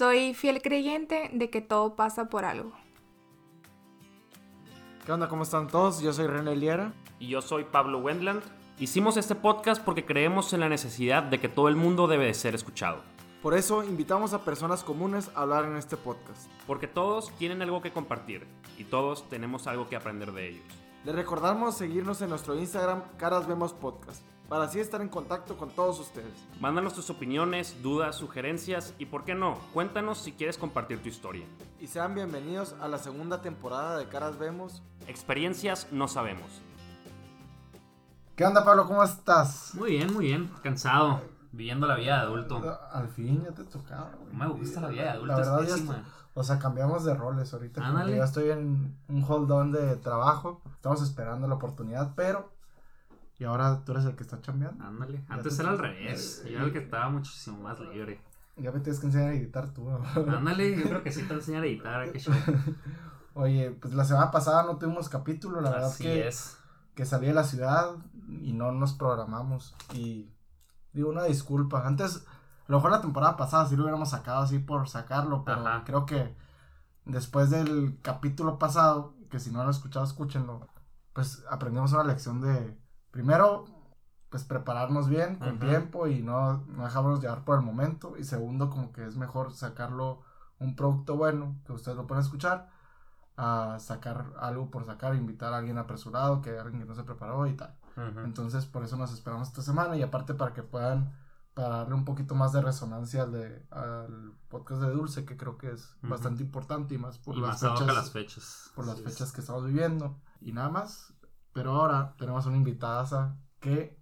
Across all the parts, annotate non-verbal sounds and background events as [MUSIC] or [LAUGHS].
Soy fiel creyente de que todo pasa por algo. ¿Qué onda? ¿Cómo están todos? Yo soy René Liera. Y yo soy Pablo Wendland. Hicimos este podcast porque creemos en la necesidad de que todo el mundo debe de ser escuchado. Por eso invitamos a personas comunes a hablar en este podcast. Porque todos tienen algo que compartir y todos tenemos algo que aprender de ellos. Les recordamos seguirnos en nuestro Instagram Caras Vemos Podcast para así estar en contacto con todos ustedes. Mándanos tus opiniones, dudas, sugerencias y, ¿por qué no? Cuéntanos si quieres compartir tu historia. Y sean bienvenidos a la segunda temporada de Caras Vemos. Experiencias no sabemos. ¿Qué onda, Pablo? ¿Cómo estás? Muy bien, muy bien. Cansado. Viviendo la vida de adulto. Al fin ya te tocaba. No me gusta la vida de adulto. La verdad, es pésima. o sea, cambiamos de roles ahorita. Ya estoy en un hold on de trabajo. Estamos esperando la oportunidad, pero. Y ahora tú eres el que está chambeando. Ándale. Antes te- era al revés. Yo era el que estaba muchísimo más libre. Ya me tienes que enseñar a editar tú. [LAUGHS] Ándale, yo creo que sí te enseñar a editar. Qué show. [LAUGHS] Oye, pues la semana pasada no tuvimos capítulo, la verdad Así que, es. que salí de la ciudad y no nos programamos. Y digo una disculpa. Antes, a lo mejor la temporada pasada sí lo hubiéramos sacado así por sacarlo, pero Ajá. creo que después del capítulo pasado, que si no lo han escuchado, escúchenlo, pues aprendimos una lección de, primero, pues prepararnos bien con tiempo y no, no dejarnos llevar por el momento. Y segundo, como que es mejor sacarlo un producto bueno, que ustedes lo pueden escuchar, a sacar algo por sacar, invitar a alguien apresurado, que alguien que no se preparó y tal. Entonces, por eso nos esperamos esta semana y aparte para que puedan para darle un poquito más de resonancia al, de, al podcast de Dulce, que creo que es bastante importante y más por Y las más fechas, las fechas. por las fechas que estamos viviendo y nada más. Pero ahora tenemos una invitada que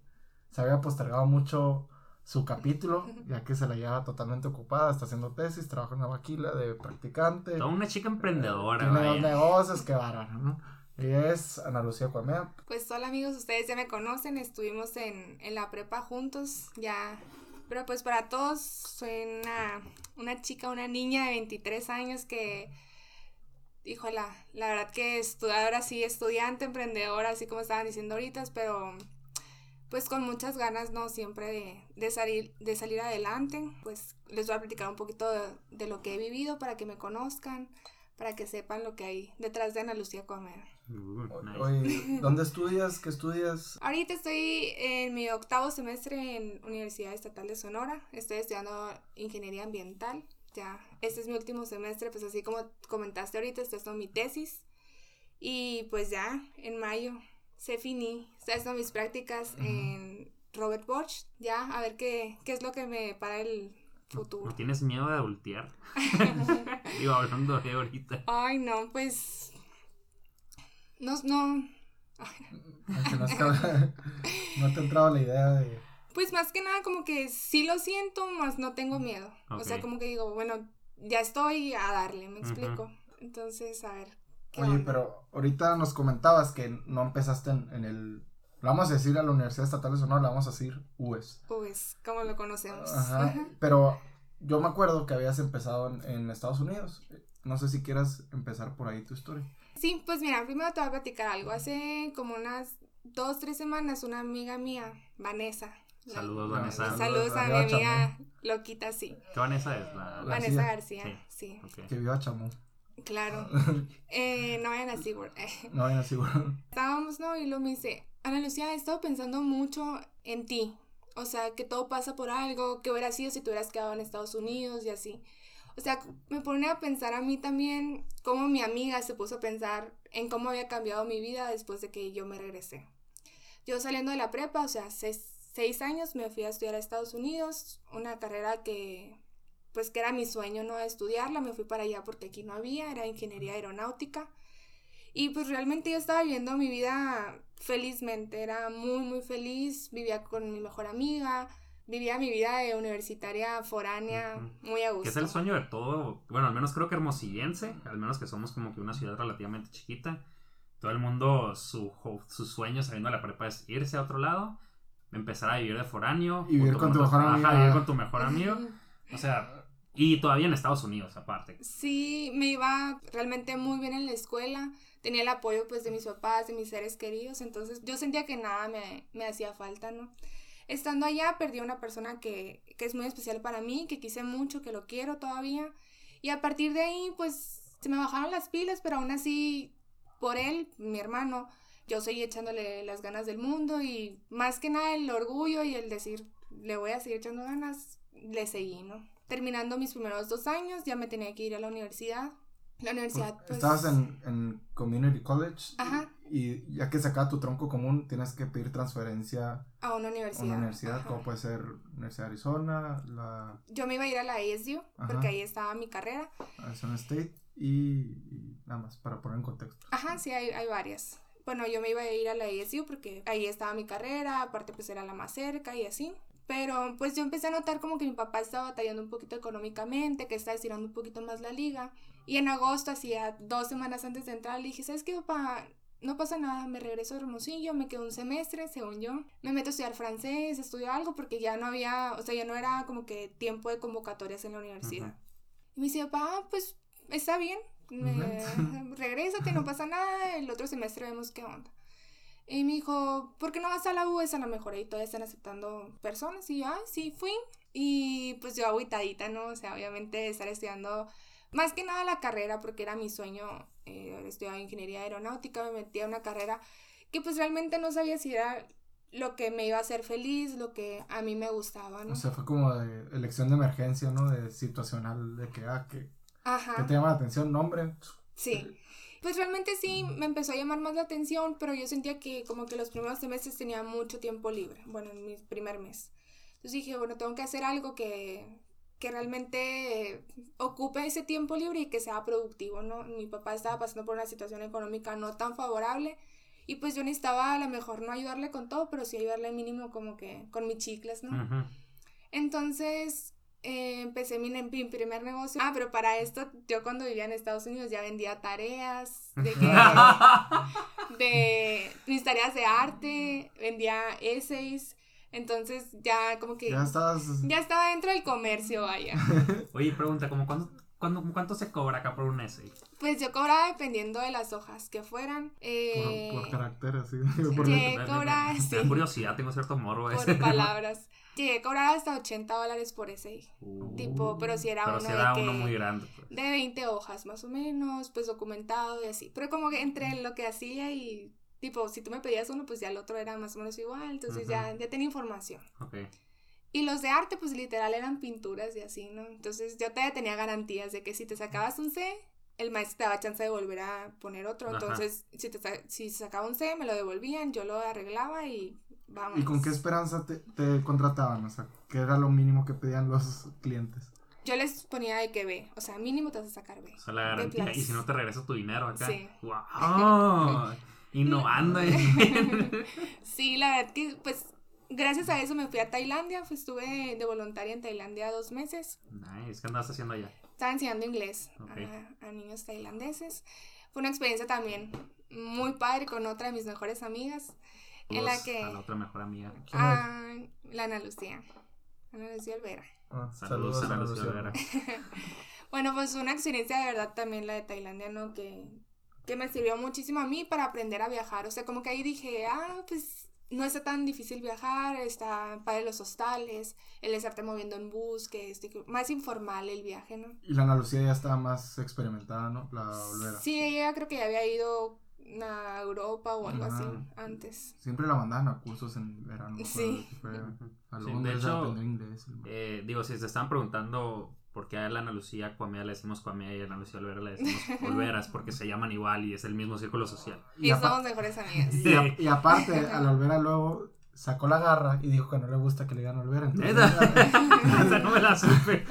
se había postergado mucho su capítulo, ya que se la lleva totalmente ocupada, está haciendo tesis, trabaja en una maquila de practicante. Toda una chica emprendedora, Tiene dos negocios, que bárbaro, ¿no? Ella es Ana Lucía Cuamea. Pues hola amigos, ustedes ya me conocen, estuvimos en, en la prepa juntos, ya. Pero pues para todos, soy una, una chica, una niña de 23 años que, híjola, la verdad que estudiadora, sí, estudiante, emprendedora, así como estaban diciendo ahorita, pero pues con muchas ganas, ¿no? Siempre de, de salir, de salir adelante. Pues les voy a platicar un poquito de, de lo que he vivido para que me conozcan, para que sepan lo que hay detrás de Ana Lucía Comer. Nice. Oye, ¿dónde estudias? ¿Qué estudias? Ahorita estoy en mi octavo semestre en Universidad Estatal de Sonora. Estoy estudiando ingeniería ambiental. Ya, este es mi último semestre, pues así como comentaste ahorita, estoy haciendo mi tesis. Y pues ya, en mayo se finí. Estoy haciendo mis prácticas en Robert Bosch. Ya, a ver qué, qué es lo que me para el ¿No futuro. tienes miedo de adultear? [LAUGHS] Digo, hablando de ahorita. Ay, no, pues. No, no. No, es [LAUGHS] no te ha entrado la idea de... Pues más que nada como que sí lo siento, más no tengo miedo. O sea, como que digo, bueno, ya estoy a darle, me explico. Entonces, a ver. ¿qué Oye, onda? pero ahorita nos comentabas que no empezaste en, en el... Le vamos a decir a la Universidad Estatal de Sonora, le vamos a decir UES. Pues, como lo conocemos. Ajá. [LAUGHS] Pero yo me acuerdo que habías empezado en, en Estados Unidos. No sé si quieras empezar por ahí tu historia. Sí, pues mira, primero te voy a platicar algo. Hace como unas dos, tres semanas, una amiga mía, Vanessa. La- Saludos, Vanessa. Saludos a mi amiga loquita, sí. ¿Qué Vanessa es? La... Vanessa García, Sí. sí, Ok. Que viva Chamú. claro. [LAUGHS] Eh, no vayan así, güey. [LAUGHS] No vayan así, güey. estábamos, ¿no? Y luego me dice, Ana Lucía, he estado pensando mucho en ti. O sea, que todo pasa por algo, que hubiera sido si te hubieras quedado en Estados Unidos y así. O sea, me pone a pensar a mí también cómo mi amiga se puso a pensar en cómo había cambiado mi vida después de que yo me regresé. Yo saliendo de la prepa, o sea, seis, seis años me fui a estudiar a Estados Unidos, una carrera que, pues que era mi sueño, ¿no? Estudiarla, me fui para allá porque aquí no había, era ingeniería aeronáutica. Y pues realmente yo estaba viviendo mi vida felizmente, era muy, muy feliz, vivía con mi mejor amiga, vivía mi vida de universitaria foránea Ujú. muy a gusto. Que es el sueño de todo, bueno, al menos creo que hermosillense, al menos que somos como que una ciudad relativamente chiquita. Todo el mundo, su, su sueño saliendo de la prepa es irse a otro lado, empezar a vivir de foráneo. Y vivir con tu mejor ajá, amiga. vivir con tu mejor amigo. O sea, y todavía en Estados Unidos aparte. Sí, me iba realmente muy bien en la escuela. Tenía el apoyo pues de mis papás, de mis seres queridos. Entonces yo sentía que nada me, me hacía falta, ¿no? Estando allá perdí a una persona que, que es muy especial para mí, que quise mucho, que lo quiero todavía. Y a partir de ahí, pues se me bajaron las pilas, pero aún así, por él, mi hermano, yo seguí echándole las ganas del mundo y más que nada el orgullo y el decir, le voy a seguir echando ganas, le seguí, ¿no? Terminando mis primeros dos años, ya me tenía que ir a la universidad. La universidad, pues... Estabas en, en Community College. Ajá. Y ya que sacaba tu tronco común, tienes que pedir transferencia a una universidad. a una universidad, Ajá. como puede ser Universidad de Arizona, la Yo me iba a ir a la ASU, porque ahí estaba mi carrera. Arizona State y, y nada más, para poner en contexto. Ajá, sí, hay, hay varias. Bueno, yo me iba a ir a la ASU porque ahí estaba mi carrera, aparte pues era la más cerca y así. Pero pues yo empecé a notar como que mi papá estaba batallando un poquito económicamente, que estaba estirando un poquito más la liga. Y en agosto, hacía dos semanas antes de entrar, le dije, ¿sabes qué, papá? No pasa nada, me regreso a Hermosillo, me quedo un semestre, según yo. Me meto a estudiar francés, estudio algo, porque ya no había, o sea, ya no era como que tiempo de convocatorias en la universidad. Y me dice, papá, pues está bien, me, [LAUGHS] regrésate, no pasa nada, el otro semestre vemos qué onda. Y me dijo, ¿por qué no vas a la U? Es a la mejor, ahí todavía están aceptando personas. Y yo, ah, sí, fui. Y pues yo agüitadita, ¿no? O sea, obviamente estar estudiando más que nada la carrera, porque era mi sueño eh, estudiar ingeniería aeronáutica, me metí a una carrera que pues realmente no sabía si era lo que me iba a hacer feliz, lo que a mí me gustaba, ¿no? O sea, fue como de elección de emergencia, ¿no? De situacional, de que, ah, que, Ajá. que te llama la atención, nombre. Sí. Pues realmente sí, me empezó a llamar más la atención, pero yo sentía que como que los primeros semestres tenía mucho tiempo libre, bueno, en mi primer mes. Entonces dije, bueno, tengo que hacer algo que, que realmente ocupe ese tiempo libre y que sea productivo, ¿no? Mi papá estaba pasando por una situación económica no tan favorable y pues yo necesitaba a lo mejor no ayudarle con todo, pero sí ayudarle mínimo como que con mis chicles, ¿no? Entonces eh, empecé mi, primer negocio. Ah, pero para esto, yo cuando vivía en Estados Unidos ya vendía tareas, de, que, [LAUGHS] de mis tareas de arte, vendía essays. Entonces ya como que Ya estaba dentro del comercio, vaya. [LAUGHS] Oye, pregunta, ¿cómo cuándo, cuándo- cuánto se cobra acá por un essay? Pues yo cobraba dependiendo de las hojas que fueran. eh, Por, por carácter, así. por llegué letra. a cobrar, [LAUGHS] Me sí, da curiosidad, tengo cierto morbo ese. por palabras. Llegué a cobrar hasta 80 dólares por essay. Uh, Tipo, pero si era pero uno si de era que- uno muy grande. pues. de 20 hojas más o menos, pues documentado y así. Pero como que entre lo que hacía y tipo, si tú me pedías uno, pues ya el otro era más o menos igual, entonces ya, ya tenía información. Ok. Y los de arte, pues literal eran pinturas y así, ¿no? Entonces yo todavía tenía garantías de que si te sacabas un C, el maestro te daba chance de volver a poner otro. Ajá. Entonces, si, te, si sacaba un C, me lo devolvían, yo lo arreglaba y vamos. ¿Y con qué esperanza te, te contrataban? O sea, ¿qué era lo mínimo que pedían los clientes? Yo les ponía de que B, o sea, mínimo te vas a sacar B. O sea, la garantía. Y si no te regresa tu dinero acá. Sí. ¡Wow! Innovando. [LAUGHS] [LAUGHS] Sí, la verdad que pues gracias a eso me fui a Tailandia, pues, estuve de voluntaria en Tailandia dos meses. nice. ¿Qué andabas haciendo allá? Estaba enseñando inglés Ok. a, a niños tailandeses. Fue una experiencia también muy padre con otra de mis mejores amigas, en la Saludos que... A la otra mejor amiga. Ah, la Ana Lucía. Ana Lucía Olvera. Ah, Saludos, a la Ana Lucía. Olvera. [LAUGHS] Bueno, pues una experiencia de verdad también la de Tailandia, ¿no? Que, que me sirvió muchísimo a mí para aprender a viajar. O sea, como que ahí dije, ah, pues no está tan difícil viajar, está para los hostales, el estarte moviendo en bus, que es más informal el viaje, ¿no? Y la Ana Lucía ya estaba más experimentada, ¿no? La Olvera. Sí, ella creo que ya había ido a Europa o algo así antes. Siempre la mandaban a cursos en verano. Sí. a Sí, de a hecho, aprender inglés. y- Eh, digo, si se están preguntando por qué a la Ana Lucía Cuamea le decimos Cuamea y a la Ana Lucía Olvera le decimos [LAUGHS] Olveras, porque se llaman igual y es el mismo círculo social. Y, apa- somos mejores amigas. y y aparte, [LAUGHS] a la Olvera luego sacó la garra y dijo que no le gusta que le digan Olvera. Entonces, Esa [LAUGHS] no me la supe.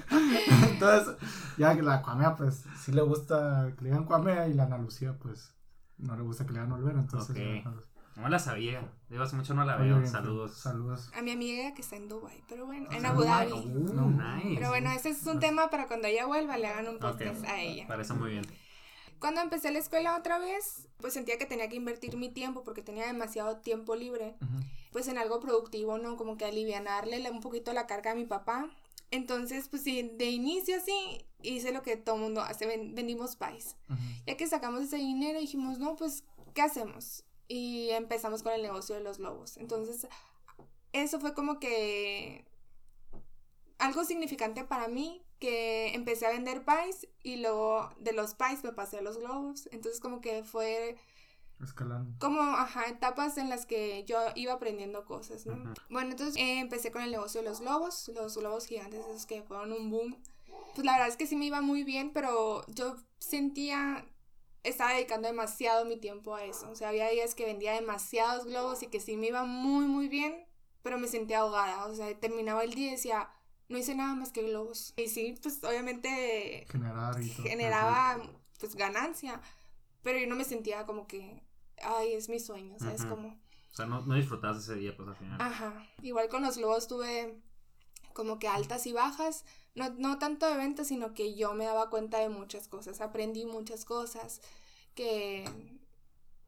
entonces, ya que la Cuamea, pues sí le gusta que le digan Cuamea y la Ana Lucía, pues no le gusta que le digan Olvera. Entonces, No la sabía. Digo, hace mucho no la veo. bien, Saludos. Saludos. A mi amiga que está en Dubai, pero bueno, en Ah, Abu Dubái. Dhabi. Uh, No. nice. Pero bueno, ese es un tema para cuando ella vuelva, le hagan un podcast a ella. Parece muy bien. Cuando empecé la escuela otra vez, pues sentía que tenía que invertir mi tiempo porque tenía demasiado tiempo libre, pues en algo productivo, ¿no? Como que alivianarle un poquito la carga a mi papá. Entonces, pues sí, de inicio así, hice lo que todo mundo hace, ven- vendimos pies. Ya que sacamos ese dinero, dijimos, no, pues, ¿qué hacemos? Y empezamos con el negocio de los lobos. Entonces, eso fue como que algo significante para mí que empecé a vender pies y luego de los pies me pasé a los globos. Entonces como que fue Escalando. como, ajá, etapas en las que yo iba aprendiendo cosas, ¿no? Bueno, entonces eh, empecé con el negocio de los globos, los globos gigantes, esos que fueron un boom. Pues la verdad es que sí me iba muy bien, pero yo sentía, estaba dedicando demasiado mi tiempo a eso. O sea, había días que vendía demasiados globos y que sí me iba muy, muy bien, pero me sentía ahogada. O sea, terminaba el día y decía, no hice nada más que globos. Y sí, pues obviamente Generar y todo. generaba pues ganancia, pero yo no me sentía como que, ay, es mi sueño, ¿sabes? Ujú. Como, O sea, no, no disfrutabas ese día, pues al final. ajá, igual con los globos tuve como que altas y bajas, no, no tanto de ventas, sino que yo me daba cuenta de muchas cosas, aprendí muchas cosas, que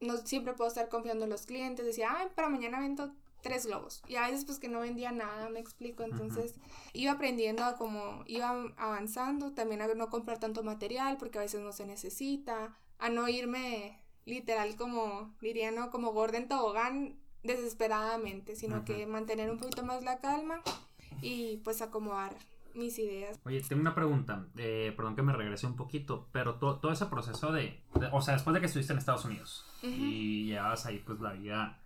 no siempre puedo estar confiando en los clientes, decía, ay, para mañana vendo tres globos, y a veces pues que no vendía nada, me explico, entonces iba aprendiendo a como iba avanzando, también a no comprar tanto material, porque a veces no se necesita, a no irme literal como, diría, ¿no? Como gorda en tobogán desesperadamente, sino Ujú. que mantener un poquito más la calma y pues acomodar mis ideas. Oye, tengo una pregunta. eh, perdón que me regrese un poquito, pero to- todo ese proceso de, de- O sea, después de que estuviste en Estados Unidos Ujú, y llevabas ahí, pues la vida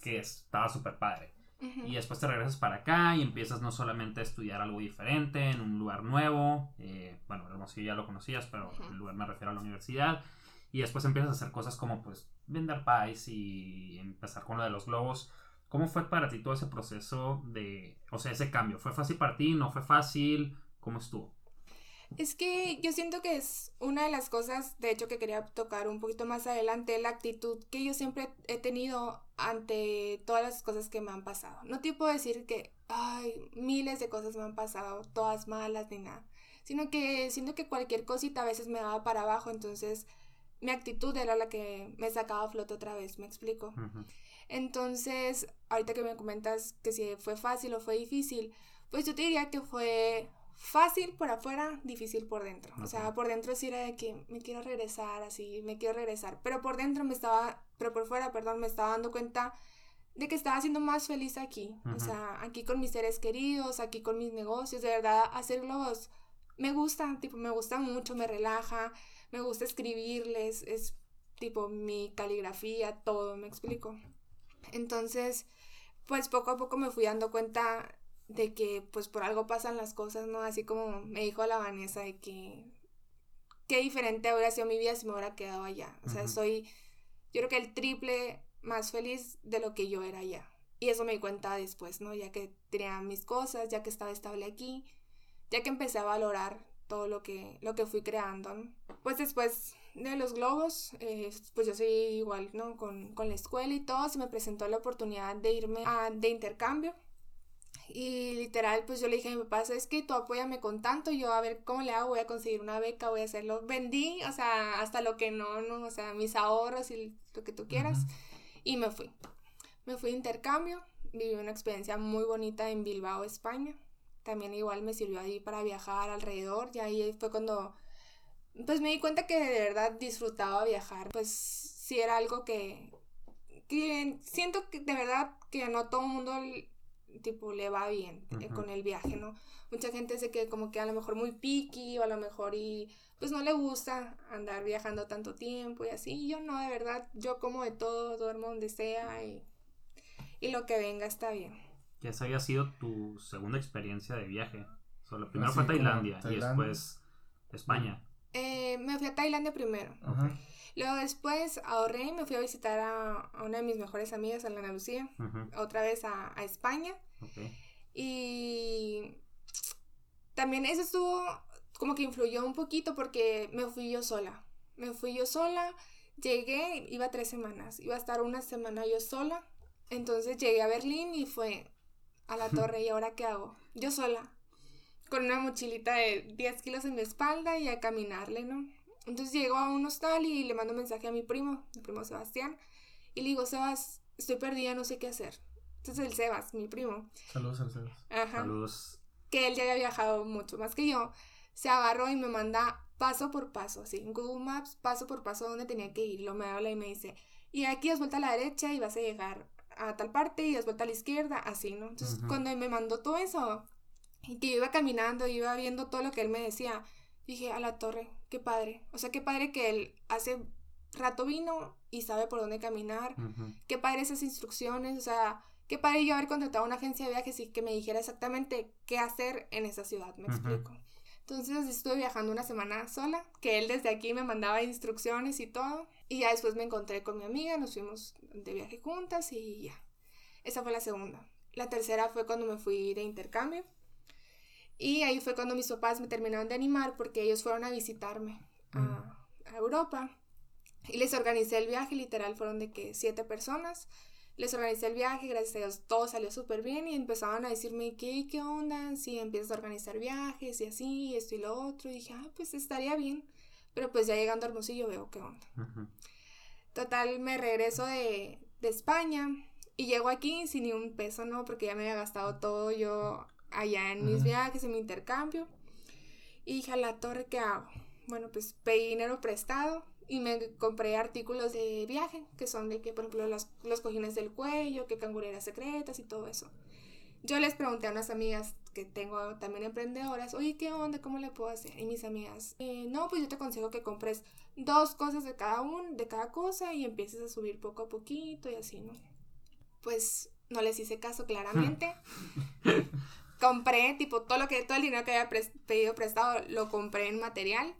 que estaba súper padre. ujú. Y después te regresas para acá y empiezas no solamente a estudiar algo diferente en un lugar nuevo. eh, bueno, Hermosillo ya lo conocías, pero Ujú. el lugar me refiero a la universidad. Y después empiezas a hacer cosas como pues vender pies y empezar con lo de los globos. ¿Cómo fue para ti todo ese proceso de, o sea, ese cambio? ¿Fue fácil para ti? ¿No fue fácil? ¿Cómo estuvo? Es que yo siento que es una de las cosas, de hecho, que quería tocar un poquito más adelante, la actitud que yo siempre he tenido ante todas las cosas que me han pasado. No te puedo decir que, ay, miles de cosas me han pasado, todas malas ni nada, sino que siento que cualquier cosita a veces me daba para abajo, entonces mi actitud era la que me sacaba a flote otra vez, ¿me explico? Ujú. Entonces, ahorita que me comentas que si fue fácil o fue difícil, pues yo te diría que fue fácil por afuera, difícil por dentro. O sea, por dentro sí era de que me quiero regresar, así, me quiero regresar. Pero por dentro me estaba, pero por fuera, perdón, me estaba dando cuenta de que estaba siendo más feliz aquí. O sea, aquí con mis seres queridos, aquí con mis negocios, de verdad, hacer globos me gusta, tipo, me gusta mucho, me relaja, me gusta escribirles, es tipo mi caligrafía, todo, me explico. Entonces, pues poco a poco me fui dando cuenta de que pues por algo pasan las cosas, ¿no? Así como me dijo la Vanessa de que qué diferente hubiera sido mi vida si me hubiera quedado allá. O sea, Ujú. soy yo creo que el triple más feliz de lo que yo era allá. Y eso me di cuenta después, ¿no? Ya que tenía mis cosas, ya que estaba estable aquí, ya que empecé a valorar todo lo que, lo que fui creando, ¿no? Pues después de los globos, eh, pues yo soy igual, ¿no? Con, con la escuela y todo, se me presentó la oportunidad de irme a, de intercambio. Y literal, pues yo le dije a mi papá, es que tú apóyame con tanto, yo a ver cómo le hago, voy a conseguir una beca, voy a hacerlo. Vendí, o sea, hasta lo que no, no, o sea, mis ahorros y lo que tú quieras. Y me fui. Me fui de intercambio, viví una experiencia muy bonita en Bilbao, España. También igual me sirvió ahí para viajar alrededor y ahí fue cuando pues me di cuenta que de verdad disfrutaba viajar. Pues sí era algo que, que siento que de verdad que no todo el mundo tipo le va bien eh, con el viaje, ¿no? Mucha gente se que como que a lo mejor muy picky o a lo mejor y pues no le gusta andar viajando tanto tiempo y así. Y yo no, de verdad, yo como de todo, duermo donde sea y, y lo que venga está bien. Que esa había sido tu segunda experiencia de viaje. O sea, la primera Así fue como Tailandia, y Tailandia. después España. Eh, me fui a Tailandia primero. Ajá. Luego después ahorré y me fui a visitar a, a una de mis mejores amigas, a la Ana Lucía, Ujú, otra vez a, a España. Y también eso estuvo como que influyó un poquito porque me fui yo sola. Me fui yo sola, llegué, iba tres semanas, iba a estar una semana yo sola. Entonces llegué a Berlín y fue a la torre y ahora qué hago? Yo sola, con una mochilita de 10 kilos en mi espalda y a caminarle, ¿no? Entonces llego a un hostal y le mando un mensaje a mi primo, mi primo Sebastián, y le digo, Sebas, estoy perdida, no sé qué hacer. Entonces el Sebas, mi primo, Saludos al Sebas. Ajá. Saludos. Que él ya había viajado mucho más que yo. Se agarró y me manda paso por paso, así, en Google Maps, paso por paso donde tenía que ir. Lo me habla y me dice, y aquí das vuelta a la derecha y vas a llegar a tal parte y das vuelta a la izquierda, así, ¿no? Entonces, Ujú. cuando me mandó todo eso, Y que iba caminando, iba viendo todo lo que él me decía. Dije, a la torre, qué padre. O sea, qué padre que él hace rato vino y sabe por dónde caminar. Qué padre esas instrucciones. O sea, qué padre yo haber contratado una agencia de viajes y que me dijera exactamente qué hacer en esa ciudad. Me explico. Entonces estuve viajando una semana sola, que él desde aquí me mandaba instrucciones y todo. Y ya después me encontré con mi amiga, nos fuimos de viaje juntas y ya. Esa fue la segunda. La tercera fue cuando me fui de intercambio. Y ahí fue cuando mis papás me terminaron de animar porque ellos fueron a visitarme a, a Europa. Y les organicé el viaje, literal, fueron de que siete personas. Les organicé el viaje, gracias a Dios todo salió súper bien y empezaban a decirme, ¿qué, qué onda? Si empiezas a organizar viajes y así, esto y lo otro. Y dije, ah, pues estaría bien. Pero pues ya llegando a Hermosillo veo qué onda. Total, me regreso de, de España y llego aquí sin ni un peso, ¿no? Porque ya me había gastado todo yo allá en mis viajes, en mi intercambio. Y dije, a la torre, ¿qué hago? Bueno, pues pedí dinero prestado y me compré artículos de viaje, que son de que, por ejemplo, las- los cojines del cuello, que cangureras secretas y todo eso. Yo les pregunté a unas amigas que tengo también emprendedoras, oye, ¿qué onda? ¿Cómo le puedo hacer? Y mis amigas, "Eh, no, pues yo te aconsejo que compres dos cosas de cada un, de cada cosa y empieces a subir poco a poquito y así, ¿no? Pues no les hice caso claramente. [LAUGHS] compré, tipo, todo lo que, todo el dinero que había pedido prestado, lo compré en material.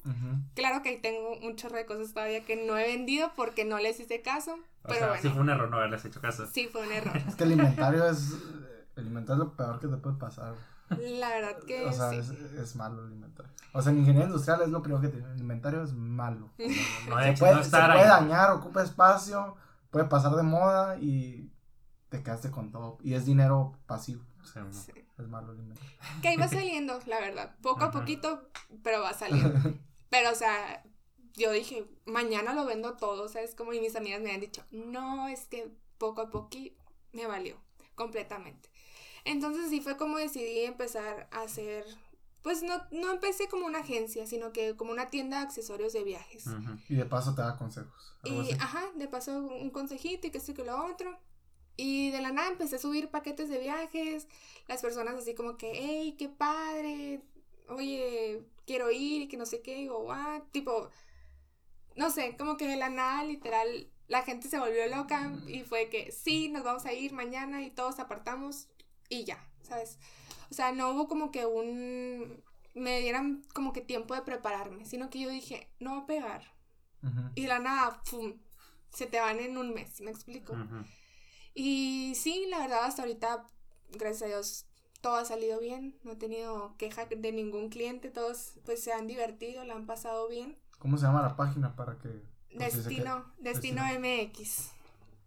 Claro que tengo un chorro de cosas todavía que no he vendido porque no les hice caso, O pero sea, bueno, sí fue un error no haberles hecho caso. sí fue un error. Es que el inventario es. El inventario es lo peor que te puede pasar. La verdad que O sea, sí. es, es malo el inventario. O sea, en ingeniería industrial es lo primero que tiene. El inventario es malo. No, Se puede, no se estar puede ahí. dañar, ocupa espacio, puede pasar de moda y te quedaste con todo. Y es dinero pasivo. O sea, no. Sí. Es malo el inventario. Que ahí va saliendo, la verdad. Poco a poquito, pero va saliendo. [LAUGHS] Pero, o sea, yo dije, mañana lo vendo todo, ¿sabes? Como y mis amigas me han dicho, no, es que poco a poquito me valió completamente. Entonces, sí fue como decidí empezar a hacer, pues no, no empecé como una agencia, sino que como una tienda de accesorios de viajes. Ujú. Y de paso te da consejos. Y, así. ajá, de paso un consejito y que esto y que lo otro. Y de la nada empecé a subir paquetes de viajes. Las personas así como que, hey, qué padre. Oye, quiero ir y que no sé qué. Digo, ah, tipo, no sé, como que de la nada, literal, la gente se volvió loca y fue que sí, nos vamos a ir mañana y todos apartamos y ya, ¿sabes? O sea, no hubo como que un... me dieran como que tiempo de prepararme, sino que yo dije, no va a pegar. Y de la nada, ¡pum! Se te van en un mes, ¿me explico? Y sí, la verdad, hasta ahorita, gracias a Dios, todo ha salido bien. No he tenido queja de ningún cliente. Todos, pues, se han divertido, la han pasado bien. ¿Cómo se llama la página para que... Destino, Destino MX.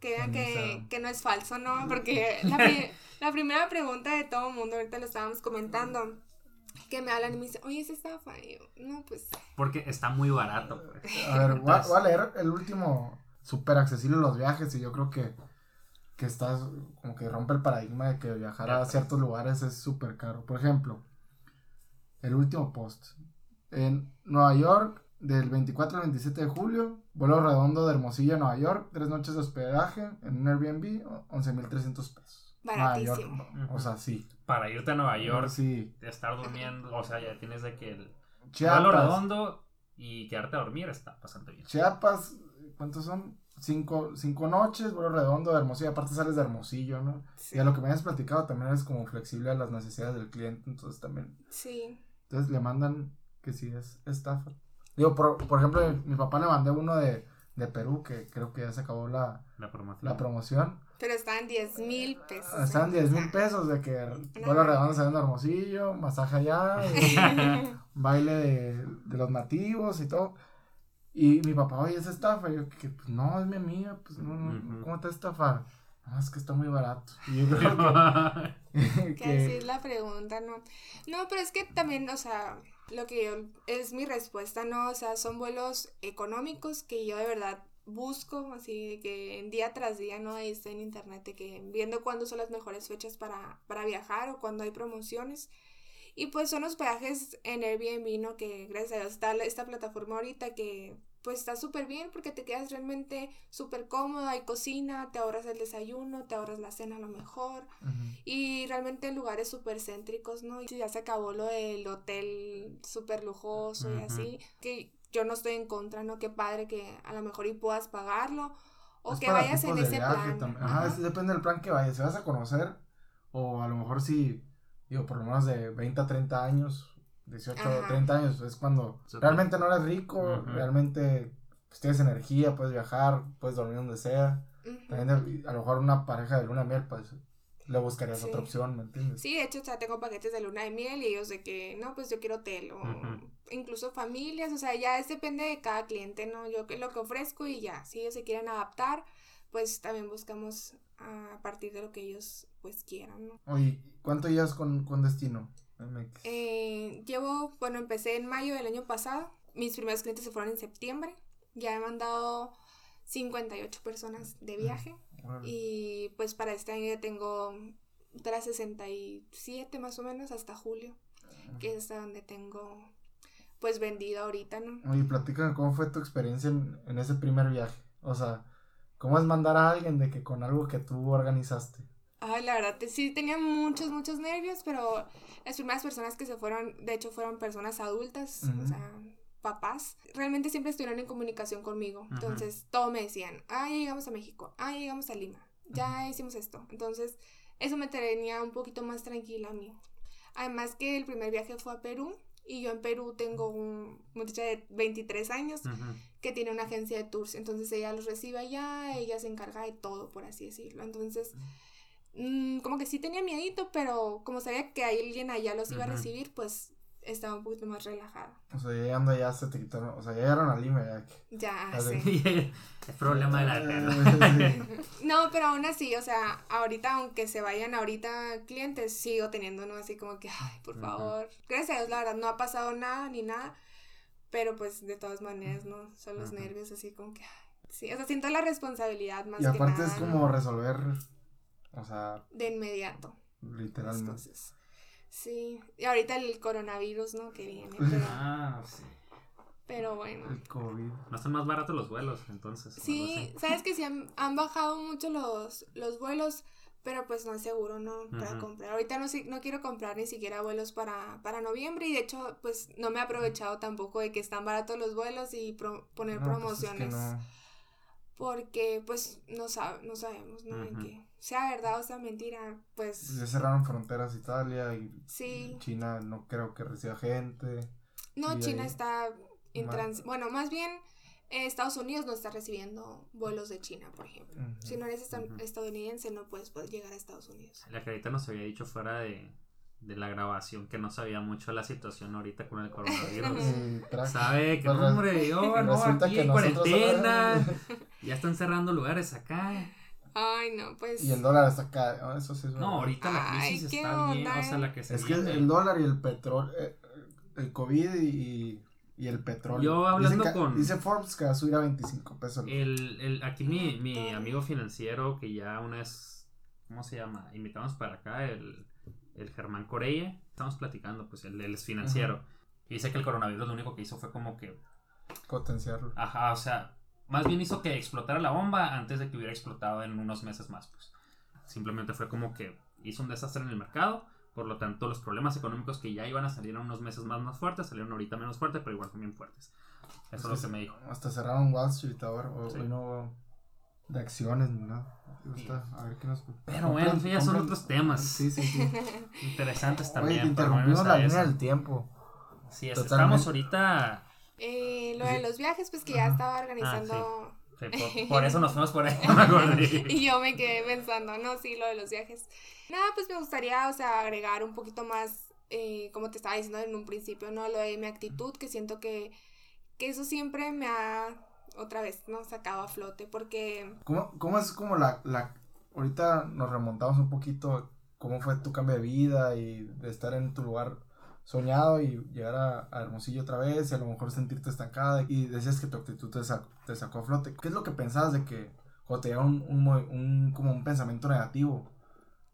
Que vean que, no es falso, ¿no? Porque [LAUGHS] la, pri- la primera pregunta de todo el mundo, ahorita lo estábamos comentando, que me hablan y me dicen, oye, ¿es estafa? Y yo, no, pues, Porque está muy barato. pues. A ver, voy a, voy a leer el último súper accesible los viajes y yo creo que, que estás como que rompe el paradigma de que viajar a ciertos lugares es súper caro. Por ejemplo, el último post. En Nueva York, del 24 al 27 de julio, vuelo redondo de Hermosillo a Nueva York, tres noches de hospedaje en un Airbnb, 11.300 pesos. Nueva York, o sea, sí. Para irte a Nueva York, Sí. de estar durmiendo, o sea, ya tienes de que el vuelo redondo y quedarte a dormir está bastante bien. Chiapas, ¿cuántos son? Cinco, cinco noches, vuelo redondo de Hermosillo, aparte sales de Hermosillo, ¿no? Sí. Y a lo que me has platicado también eres como flexible a las necesidades del cliente, entonces también, Sí. entonces le mandan que sí es estafa. Digo, por, por ejemplo, mi papá le mandé uno de, de Perú, que creo que ya se acabó la, La promoción. la promoción. Pero estaban 10 mil pesos. Están ¿eh? 10 O mil pesos de que No. vuelo redondo saliendo Hermosillo, masaje allá, y [LAUGHS] baile de, de los nativos y todo. Y mi papá, oye, es estafa. Y yo, que pues no, es mi amiga, pues no, no, Ujú. ¿cómo te estafar? No, es que está muy barato. Y yo [LAUGHS] creo que, Que así es la pregunta, ¿no? No, pero es que también, o sea, lo que yo, es mi respuesta, ¿no? O sea, son vuelos económicos que yo de verdad busco, así que día tras día, ¿no? Ahí está en internet, que viendo cuándo son las mejores fechas para, para viajar o cuándo hay promociones. Y pues son hospedajes en Airbnb, ¿no? Que gracias a Dios está esta plataforma ahorita que pues está súper bien porque te quedas realmente súper cómoda, hay cocina, te ahorras el desayuno, te ahorras la cena a lo mejor. Y realmente lugares súper céntricos, ¿no? Y ya se acabó lo del hotel súper lujoso y así, que yo no estoy en contra, ¿no? Qué padre que a lo mejor y puedas pagarlo o Es que vayas en ese viaje plan. Ajá, Ajá. es- depende del plan que vayas. Si vas a conocer, o a lo mejor si, digo, por lo menos de 20 a 30 años, 18 Ajá. 30 años, es cuando realmente no eres rico, realmente pues, tienes energía, puedes viajar, puedes dormir donde sea. También a lo mejor una pareja de luna de miel, pues le buscarías Sí. otra opción, ¿me entiendes? Sí, de hecho, o sea, tengo paquetes de luna de miel y ellos de que, no, pues yo quiero hotel o incluso familias, o sea, ya es depende de cada cliente, ¿no? Yo que lo que ofrezco y ya, si ellos se quieren adaptar, pues también buscamos a partir de lo que ellos pues quieran, ¿no? Oye, ¿cuánto llevas con, con Destino? Eh, llevo, bueno, empecé en mayo del año pasado, mis primeros clientes se fueron en septiembre, ya he mandado 58 personas de viaje. Órale. Y pues para este año ya tengo tras 67 más o menos hasta julio, que es hasta donde tengo pues vendido ahorita, ¿no? Oye, platícame cómo fue tu experiencia en, en ese primer viaje. O sea, ¿cómo es mandar a alguien de que con algo que tú organizaste? Ay, la verdad, sí tenía muchos, muchos nervios, pero las primeras personas que se fueron, de hecho, fueron personas adultas, o sea, papás. Realmente siempre estuvieron en comunicación conmigo. Entonces, todo me decían, ah, ya llegamos a México, ah, ya llegamos a Lima, ya hicimos esto. Entonces, eso me tenía un poquito más tranquila a mí. Además que el primer viaje fue a Perú. Y yo en Perú tengo un muchacha de 23 años que tiene una agencia de tours. Entonces ella los recibe allá, ella se encarga de todo, por así decirlo. Entonces, mm, como que sí tenía miedito, pero como sabía que alguien allá los iba a recibir, pues estaba un poquito más relajada. O sea, llegando allá se te quitaron, o sea, ya llegaron a Lima ya que... Ya, [LAUGHS] sí. es [LAUGHS] problema de la. Sí. [LAUGHS] No, pero aún así, o sea, ahorita, aunque se vayan ahorita clientes, sigo teniendo, ¿no? Así como que, ay, por favor. Gracias a Dios, la verdad, no ha pasado nada ni nada. Pero pues de todas maneras, ¿no? Son los nervios así como que, ay, sí, o sea, siento la responsabilidad más Y que aparte nada. es ¿no? como resolver, o sea, De inmediato. las literalmente. cosas. Sí, y ahorita el coronavirus, ¿no? Que viene, pero, [LAUGHS] Ah, sí. pero bueno. El COVID. No están más baratos los vuelos, entonces. Sí, sabes que sí han, han bajado mucho los, los vuelos, pero pues no es seguro, ¿no? Para comprar. Ahorita no, no quiero comprar ni siquiera vuelos para, para noviembre y de hecho pues no me he aprovechado tampoco de que están baratos los vuelos y pro- poner No, pues es que promociones. no. Porque pues no, sab- no sabemos, ¿no? En Ujú. Que sea verdad o sea mentira, pues Ya cerraron fronteras Italia y sí. China no creo que reciba gente. No, China ahí- está en trans... Bueno, más bien eh, Estados Unidos no está recibiendo vuelos de China, por ejemplo. Si no eres estadounidense, no puedes poder llegar a Estados Unidos. La carita nos había dicho fuera de, de la grabación que no sabía mucho la situación ahorita con el coronavirus. [LAUGHS] ¿Sabe? Que Pues no, hombre, yo no, aquí que en cuarentena. Ya están cerrando lugares acá. Ay, no, pues... Y el dólar está acá. Eso sí es No, ahorita la crisis está bien. O sea, la que se Es que el dólar y el petróleo, eh, el COVID y, y el petróleo. Yo hablando Dicen que- con- Dice Forbes que va a subir a 25 pesos. El, el, aquí mi, mi amigo financiero que ya una vez, ¿cómo se llama? Invitamos para acá, el, el Germán Corella. Estamos platicando, pues él, él es financiero. Y dice que el coronavirus lo único que hizo fue como que, Potenciarlo. ajá, o sea, más bien hizo que explotara la bomba antes de que hubiera explotado en unos meses más, pues. Simplemente fue como que hizo un desastre en el mercado. Por lo tanto, los problemas económicos que ya iban a salir en unos meses más, más fuertes, salieron ahorita menos fuertes, pero igual también fuertes. Eso es lo que me dijo. Hasta cerraron Wall Street ahora. o- Sí. Hoy no de acciones ni nada. Está- a ver qué nos. Pero bueno, ya son otros temas. Sí, sí, sí. [LAUGHS] Interesantes Oye, también. te por interrumpimos la línea del tiempo. Sí, es- estamos ahorita. Eh, lo de los viajes, pues que ya estaba organizando... [LAUGHS] sí, por, por eso nos fuimos por ahí. [LAUGHS] Y yo me quedé pensando, no, sí, lo de los viajes. Nada, pues me gustaría, o sea, agregar un poquito más, eh, como te estaba diciendo en un principio, ¿no? Lo de mi actitud, que siento que, que eso siempre me ha, otra vez, ¿no? Sacado a flote, porque... ¿Cómo, cómo es como la, la... Ahorita nos remontamos un poquito. ¿Cómo fue tu cambio de vida y de estar en tu lugar soñado y llegar a, a Hermosillo otra vez y a lo mejor sentirte estancada y decías que tu actitud te, sac- te sacó a flote. ¿Qué es lo que pensabas de que cuando te un, un, mo- un- como un pensamiento negativo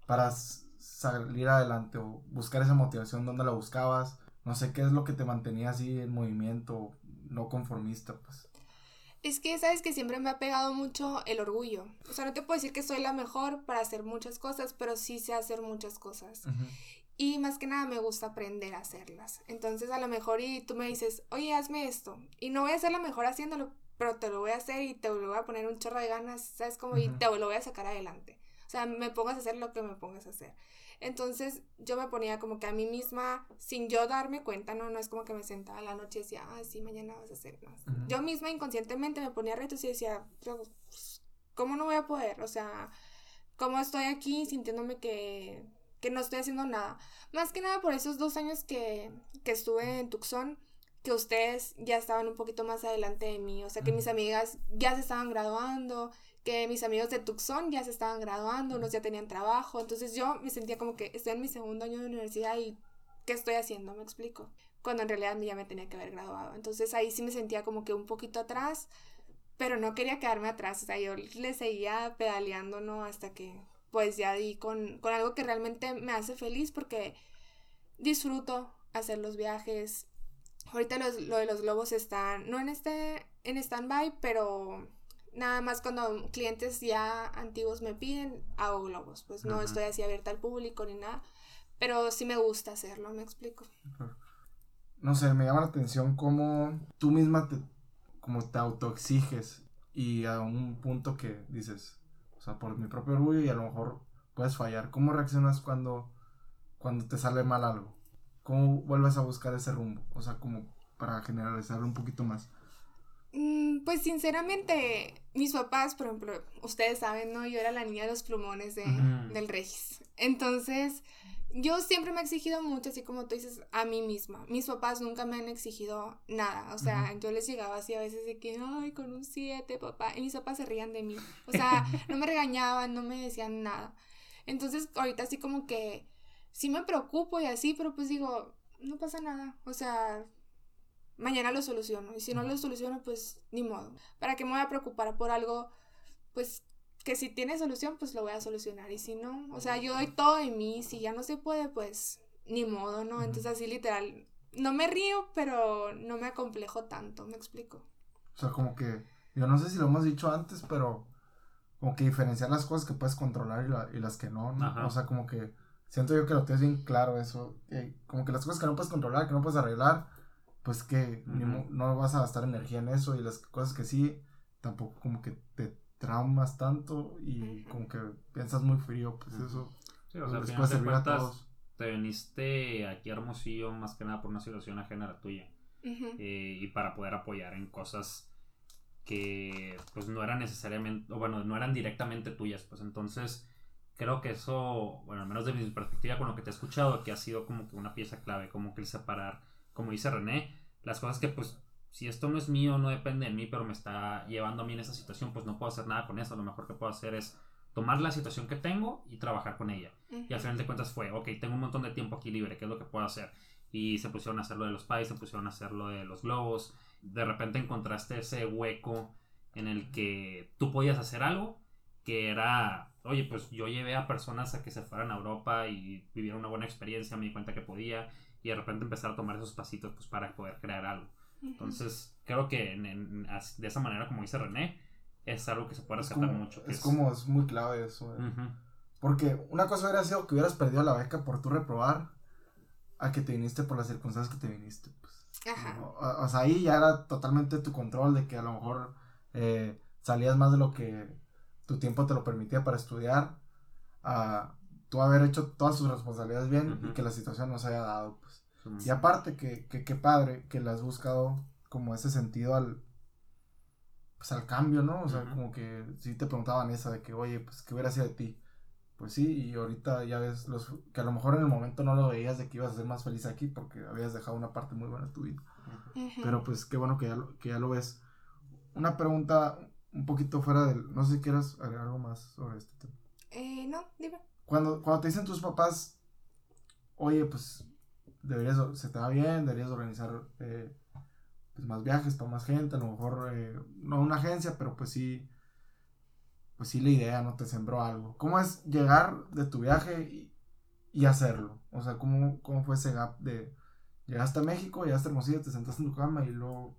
para salir adelante o buscar esa motivación, dónde la buscabas? No sé qué es lo que te mantenía así en movimiento, no conformista, pues. Es que sabes que siempre me ha pegado mucho el orgullo. O sea, no te puedo decir que soy la mejor para hacer muchas cosas, pero sí sé hacer muchas cosas. Y más que nada me gusta aprender a hacerlas. Entonces a lo mejor y tú me dices, oye, hazme esto. Y no voy a ser la mejor haciéndolo, pero te lo voy a hacer y te lo voy a poner un chorro de ganas, ¿sabes? Como y te lo voy a sacar adelante. O sea, me pongas a hacer lo que me pongas a hacer. Entonces yo me ponía como que a mí misma, sin yo darme cuenta, no, no es como que me sentaba la noche y decía, ah, sí, mañana vas a hacer más. Yo misma inconscientemente me ponía retos y decía, pues, ¿cómo no voy a poder? O sea, ¿cómo estoy aquí sintiéndome que que no estoy haciendo nada. Más que nada por esos dos años que, que estuve en Tucson, que ustedes ya estaban un poquito más adelante de mí. O sea, que mis amigas ya se estaban graduando, que mis amigos de Tucson ya se estaban graduando, unos ya tenían trabajo. Entonces yo me sentía como que estoy en mi segundo año de universidad y ¿qué estoy haciendo? Me explico. Cuando en realidad ya me tenía que haber graduado. Entonces ahí sí me sentía como que un poquito atrás, pero no quería quedarme atrás. O sea, yo le seguía pedaleando, ¿no? Hasta que pues ya di con, algo que realmente me hace feliz porque disfruto hacer los viajes. Ahorita lo de los globos están, no en este, en stand-by, pero nada más cuando clientes ya antiguos me piden, hago globos. Pues no estoy así abierta al público ni nada, pero sí me gusta hacerlo, me explico. No sé, me llama la atención cómo tú misma te, como te autoexiges y a un punto que dices, o sea, por mi propio orgullo y a lo mejor puedes fallar. ¿Cómo reaccionas cuando, cuando te sale mal algo? ¿Cómo vuelves a buscar ese rumbo? O sea, como para generalizarlo un poquito más. Mm, pues sinceramente, mis papás, por ejemplo, ustedes saben, ¿no? Yo era la niña de los plumones de, del Regis. Entonces, yo siempre me he exigido mucho, así como tú dices, a mí misma. Mis papás nunca me han exigido nada. O sea, yo les llegaba así a veces de que, ay, con un 7, papá. Y mis papás se rían de mí. O sea, [LAUGHS] no me regañaban, no me decían nada. Entonces, ahorita así como que sí me preocupo y así, pero pues digo, no pasa nada. O sea, mañana lo soluciono. Y si no lo soluciono, pues ni modo. ¿Para qué me voy a preocupar por algo, pues que si tiene solución, pues lo voy a solucionar. Y si no, o sea, yo doy todo de mí. Si ya no se puede, pues ni modo, ¿no? Entonces así literal, no me río, pero no me acomplejo tanto, me explico. O sea, como que, yo no sé si lo hemos dicho antes, pero como que diferenciar las cosas que puedes controlar y, las que no, O sea, como que siento yo que lo tienes bien claro eso. como que las cosas que no puedes controlar, que no puedes arreglar, pues que no vas a gastar energía en eso y las cosas que sí, tampoco como que te traumas tanto y como que piensas muy frío, pues eso sí, o sea, puede servir a todos. Te viniste aquí a Hermosillo más que nada por una situación ajena a la tuya eh, y para poder apoyar en cosas que pues no eran necesariamente, o bueno, no eran directamente tuyas, pues entonces creo que eso, bueno, al menos de mi perspectiva con lo que te he escuchado, que ha sido como que una pieza clave, como que el separar, como dice René, las cosas que pues si esto no es mío, no depende de mí, pero me está llevando a mí en esa situación, pues no puedo hacer nada con eso. Lo mejor que puedo hacer es tomar la situación que tengo y trabajar con ella. Y al final de cuentas fue, ok, tengo un montón de tiempo aquí libre, ¿qué es lo que puedo hacer? Y se pusieron a hacer lo de los pais, se pusieron a hacer lo de los globos. De repente encontraste ese hueco en el que tú podías hacer algo que era, oye, pues yo llevé a personas a que se fueran a Europa y vivieran una buena experiencia, me di cuenta que podía y de repente empezar a tomar esos pasitos pues para poder crear algo. Entonces, creo que de esa manera, como dice René, es algo que se puede rescatar mucho. Es, como, es muy clave eso. Eh. Porque una cosa hubiera sido que hubieras perdido la beca por tu reprobar a que te viniste por las circunstancias que te viniste. Pues. O, sea, ahí ya era totalmente tu control de que a lo mejor eh, salías más de lo que tu tiempo te lo permitía para estudiar. A tú haber hecho todas tus responsabilidades bien y que la situación no se haya dado. Pues. Y aparte, que, que, padre que le has buscado como ese sentido al, pues al cambio, ¿no? O sea, como que si te preguntaban esa de que, oye, pues, ¿qué hubiera sido de ti? Pues sí, y ahorita ya ves los, que a lo mejor en el momento no lo veías de que ibas a ser más feliz aquí porque habías dejado una parte muy buena de tu vida. Pero pues qué bueno que ya, lo, que ya lo ves. Una pregunta un poquito fuera del, no sé si quieras agregar algo más sobre este tema. Eh, no, dime. Cuando, cuando te dicen tus papás, oye, pues deberías, se te va bien, deberías organizar eh, pues más viajes para más gente, a lo mejor eh, no una agencia, pero pues sí, pues sí la idea, ¿no? Te sembró algo. ¿Cómo es llegar de tu viaje y, hacerlo? O sea, ¿cómo, ¿cómo fue ese gap de llegaste a México, llegaste a Hermosillo, te sentaste en tu cama y luego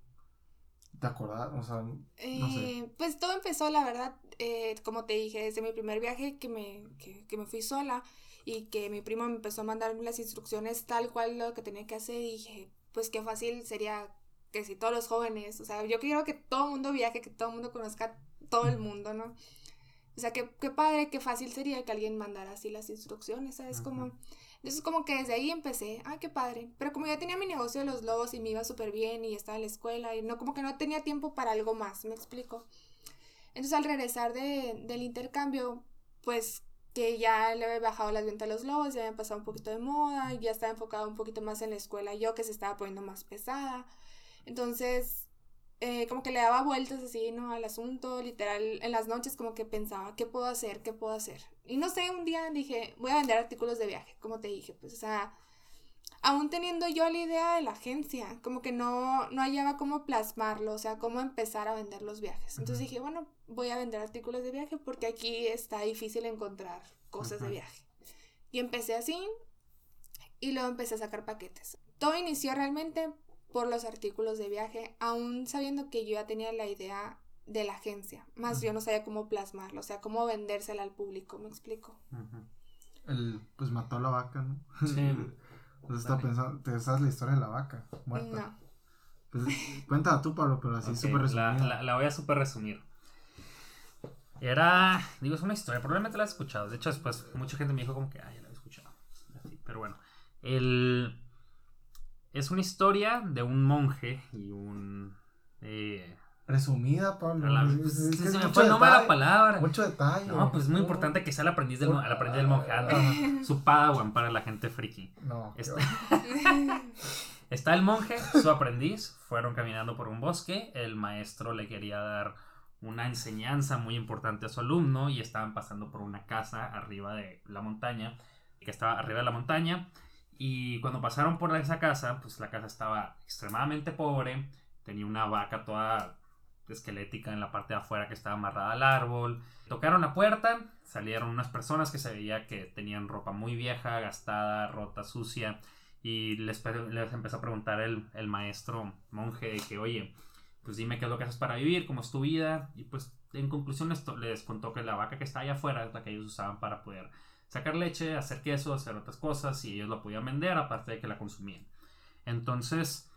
¿Te acordás? O sea. Eh, pues todo empezó, la verdad, eh, como te dije, desde mi primer viaje que me, que me fui sola y que mi primo me empezó a mandar las instrucciones tal cual lo que tenía que hacer y dije, pues qué fácil sería que si todos los jóvenes, o sea, yo quiero que todo el mundo viaje, que todo el mundo conozca todo el mundo, ¿no? O sea, qué, qué padre, qué fácil sería que alguien mandara así las instrucciones, ¿sabes? Como, entonces como que desde ahí empecé, ay, qué padre. Pero como ya tenía mi negocio de los lobos y me iba súper bien y estaba en la escuela y no, como que no tenía tiempo para algo más, me explico. Entonces al regresar de, del intercambio, pues que ya le había bajado las ventas a los lobos, ya había pasado un poquito de moda, ya estaba enfocado un poquito más en la escuela, yo que se estaba poniendo más pesada. Entonces, eh, como que le daba vueltas así, ¿no? Al asunto, literal, en las noches como que pensaba, ¿qué puedo hacer? ¿Qué puedo hacer? Y no sé, un día dije, voy a vender artículos de viaje, como te dije, pues, o sea, aún teniendo yo la idea de la agencia, como que no, no hallaba cómo plasmarlo, o sea, cómo empezar a vender los viajes. Entonces dije, bueno, voy a vender artículos de viaje porque aquí está difícil encontrar cosas de viaje. Y empecé así y luego empecé a sacar paquetes. Todo inició realmente por los artículos de viaje, aún sabiendo que yo ya tenía la idea de la agencia, más yo no sabía cómo plasmarlo, o sea, cómo vendérsela al público, ¿me explico? El, pues mató a la vaca, ¿no? Sí. [LAUGHS] Entonces estaba pensando, ¿te sabes la historia de la vaca muerta? No. Pues, cuéntala tú, Pablo, pero así Ok, súper la, resumida. la- la voy a súper resumir. Era, digo, es una historia, probablemente la has escuchado. De hecho, después mucha gente me dijo como que, ah, ya la he escuchado. Así, pero bueno, el, es una historia de un monje y un... eh, Resumida, Pablo. la- es- pues, es que se me mucho fue el nombre de la palabra. Mucho detalle. No, pues es muy importante que sea el aprendiz del, el aprendiz del monje. anda. [LAUGHS] Su padawan para la gente friki. No, qué [LAUGHS] Está el monje, su aprendiz, fueron caminando por un bosque, el maestro le quería dar una enseñanza muy importante a su alumno y estaban pasando por una casa arriba de la montaña, que estaba arriba de la montaña, y cuando pasaron por esa casa, pues la casa estaba extremadamente pobre, tenía una vaca toda esquelética en la parte de afuera que estaba amarrada al árbol. Tocaron la puerta, salieron unas personas que se veía que tenían ropa muy vieja, gastada, rota, sucia, y les, les empezó a preguntar el, el maestro monje de que, oye, pues dime qué es lo que haces para vivir, cómo es tu vida. Y pues en conclusión les, les contó que la vaca que está allá afuera es la que ellos usaban para poder sacar leche, hacer queso, hacer otras cosas y ellos la podían vender aparte de que la consumían. Entonces,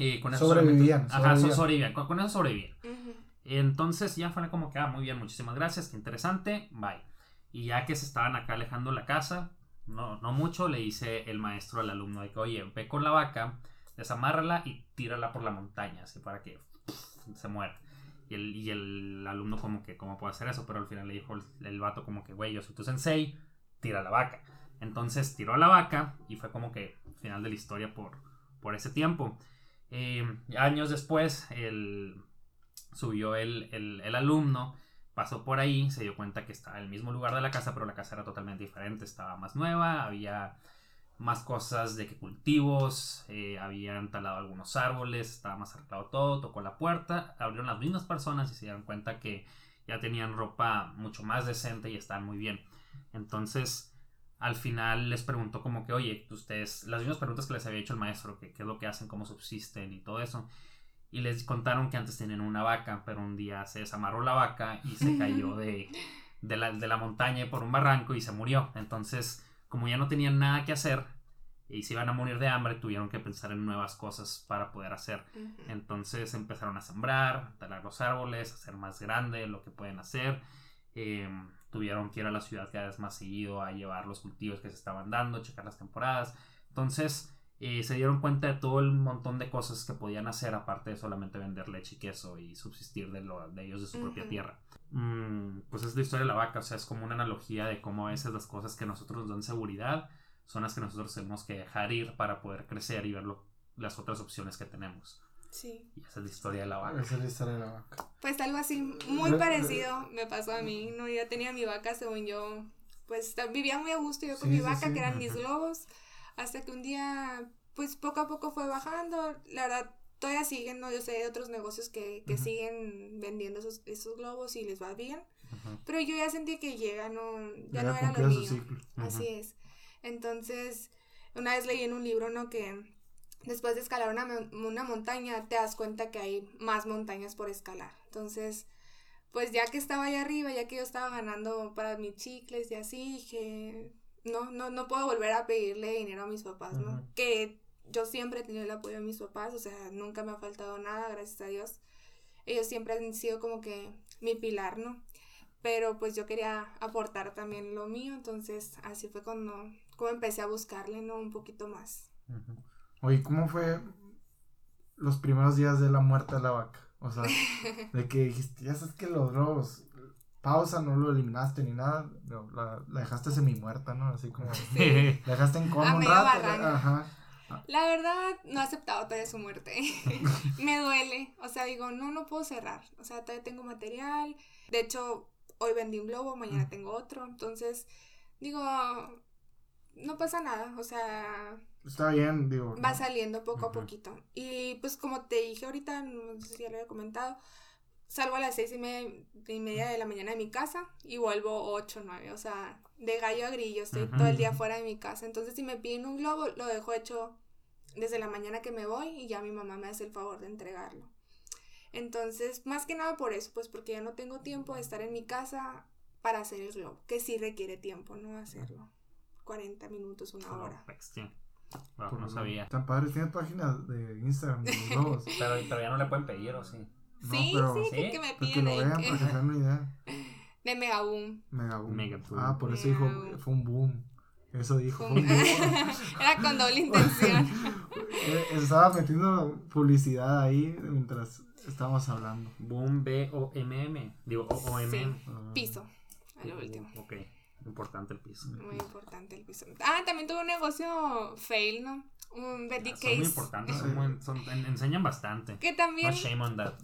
eh, con eso Sobrevivían, Ajá, so- sobrevivían. sobrevivían. Con, con eso sobrevivían. Ujú. Entonces ya fue como que, ah, muy bien, muchísimas gracias, qué interesante, bye. Y ya que se estaban acá alejando la casa, no, no mucho, le dice el maestro al alumno de que, oye, ve con la vaca, desamárrala y tírala por la montaña, así para que se muera. Y el, y el alumno como que, ¿cómo puedo hacer eso? Pero al final le dijo el, el vato como que, güey, yo soy tu sensei, tira la vaca. Entonces tiró a la vaca y fue como que final de la historia por, por ese tiempo. Eh, años después, subió el, el, el alumno, pasó por ahí, se dio cuenta que estaba en el mismo lugar de la casa, pero la casa era totalmente diferente, estaba más nueva, había más cosas de que cultivos, eh, habían talado algunos árboles, estaba más arreglado todo, tocó la puerta, abrieron las mismas personas y se dieron cuenta que ya tenían ropa mucho más decente y estaban muy bien. Entonces, al final les preguntó como que, oye, ustedes, las mismas preguntas que les había hecho el maestro, que qué es lo que hacen, cómo subsisten y todo eso. Y les contaron que antes tenían una vaca, pero un día se desamarró la vaca y se cayó [LAUGHS] de, de, la, de la montaña por un barranco y se murió. Entonces, como ya no tenían nada que hacer y se iban a morir de hambre, tuvieron que pensar en nuevas cosas para poder hacer. Entonces empezaron a sembrar, talar los árboles, hacer más grande lo que pueden hacer. Eh, tuvieron que ir a la ciudad cada vez más seguido a llevar los cultivos que se estaban dando, checar las temporadas. Entonces eh, se dieron cuenta de todo el montón de cosas que podían hacer aparte de solamente vender leche y queso y subsistir de, lo, de ellos de su propia tierra. Mm, pues es la historia de la vaca, o sea, es como una analogía de cómo a veces las cosas que nosotros nos dan seguridad son las que nosotros tenemos que dejar ir para poder crecer y ver lo- las otras opciones que tenemos. Sí. Y esa es la historia de la vaca. Esa es la historia de la vaca. Pues algo así muy parecido me pasó a mí, ¿no? Yo tenía mi vaca, según yo, pues vivía muy a gusto yo con Sí, mi vaca, sí. que eran mis globos, hasta que un día, pues poco a poco fue bajando, la verdad, todavía siguen, ¿no? Yo sé de otros negocios que, que siguen vendiendo esos, esos globos y les va bien, pero yo ya sentí que llega, no, ya Ya no era lo mío. Así es. Entonces, una vez leí en un libro, ¿no? Que después de escalar una, una montaña, te das cuenta que hay más montañas por escalar. Entonces, pues ya que estaba allá arriba, ya que yo estaba ganando para mis chicles y así, dije, no, no, no puedo volver a pedirle dinero a mis papás, ¿no? Que yo siempre he tenido el apoyo de mis papás, o sea, nunca me ha faltado nada, gracias a Dios. Ellos siempre han sido como que mi pilar, ¿no? Pero pues yo quería aportar también lo mío, entonces así fue cuando como empecé a buscarle, ¿no? Un poquito más. Oye, ¿cómo fue los primeros días de la muerte de la vaca? O sea, [LAUGHS] de que dijiste, ya sabes que los globos, pausa, no lo eliminaste ni nada, no, la, la dejaste semi muerta, ¿no? Así como, Sí. [LAUGHS] la dejaste en coma un rato. Ajá. La verdad, no he aceptado todavía su muerte. [LAUGHS] me duele. O sea, digo, no, no puedo cerrar. O sea, todavía tengo material. De hecho, hoy vendí un globo, mañana Mm. tengo otro. Entonces, digo, no pasa nada. O sea, Está bien, digo. va ¿no? saliendo poco a poquito. Y pues como te dije ahorita, no sé si ya lo había comentado, salgo a las seis y media, y media de la mañana de mi casa y vuelvo ocho, nueve. O sea, de gallo a grillo, estoy todo el día fuera de mi casa. Entonces si me piden un globo, lo dejo hecho desde la mañana que me voy y ya mi mamá me hace el favor de entregarlo. Entonces, más que nada por eso, pues porque ya no tengo tiempo de estar en mi casa para hacer el globo, que sí requiere tiempo, ¿no? Hacerlo. 40 minutos, una hora. bestia. Wow, Por no sabía. Tan padre, tienes páginas de Instagram de los. [LAUGHS] Pero, pero ya no le pueden pedir, ¿o sí? No, sí, pero- sí, ¿Sí? que, que me Pues que piden lo vean para que se den una idea. [LAUGHS] de Megaboom. Megaboom. Megaboom. Ah, por eso dijo, fue un boom. Eso dijo, Fue fue un- boom. [LAUGHS] Era con doble intención. Eh, Estaba metiendo publicidad ahí mientras estábamos hablando. Boom B-O-M-M. Digo, O-O-M. Sí. Ah, Piso. A lo último. Ok, importante el piso. Muy importante el piso. Ah, también tuve un negocio fail, ¿no? Un Betty Ah, Son muy Case. importantes, son muy- son- en- enseñan bastante. Que también, No shame on that.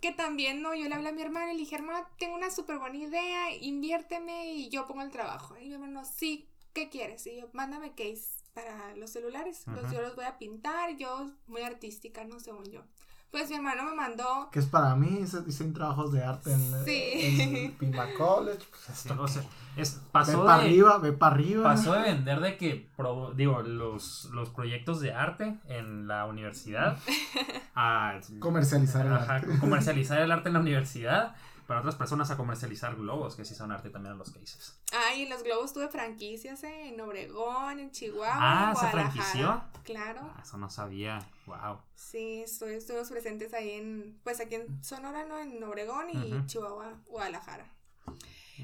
que también, ¿no? Yo le hablé a mi hermana y le dije, hermana, tengo una súper buena idea, inviérteme y yo pongo el trabajo. Y mi hermano, sí, ¿qué quieres? Y yo, mándame case para los celulares. Los, Ujú. yo los voy a pintar, yo muy artística, ¿no? Según yo. Pues mi hermano me mandó Que es para mí, se dicen trabajos de arte en, Sí. en Pima College. Pues Sí, esto o sea, qué. es, ve pasó para de, arriba, ve para arriba. pasó de vender de que, pro- digo, los, los proyectos de arte en la universidad [LAUGHS] a Comercializar el Ajá, arte. comercializar el arte en la universidad para otras personas a comercializar globos, que sí son arte también en los cases. Ay, en los globos tuve franquicias ¿eh? en Obregón, en Chihuahua. Ah, en ¿se Guadalajara. franquició? Claro. Ah, eso no sabía. Wow. Sí, estoy, estuvimos presentes ahí en, pues aquí en Sonora, ¿no? En Obregón y. Chihuahua, Guadalajara.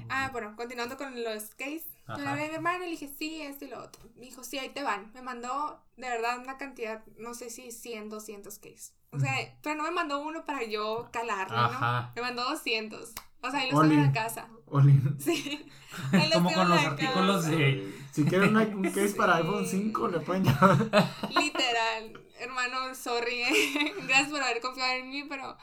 Ah, bueno, continuando con los case. Yo le Ajá. hablé a mi hermano y le dije, sí, esto y lo otro. Me dijo, sí, ahí te van. Me mandó, de verdad, una cantidad, no sé si 100, 200 case. O sea, pero no me mandó uno para yo calarlo, Ajá. ¿no? Me mandó 200. O sea, ahí los tengo en la casa. Olin. Sí. [LAUGHS] Ahí Como con los la artículos casa. de... Si quieren un case para iPhone 5, le pueden llamar. [LAUGHS] Literal, hermano, sorry. eh. [LAUGHS] Gracias por haber confiado en mí, pero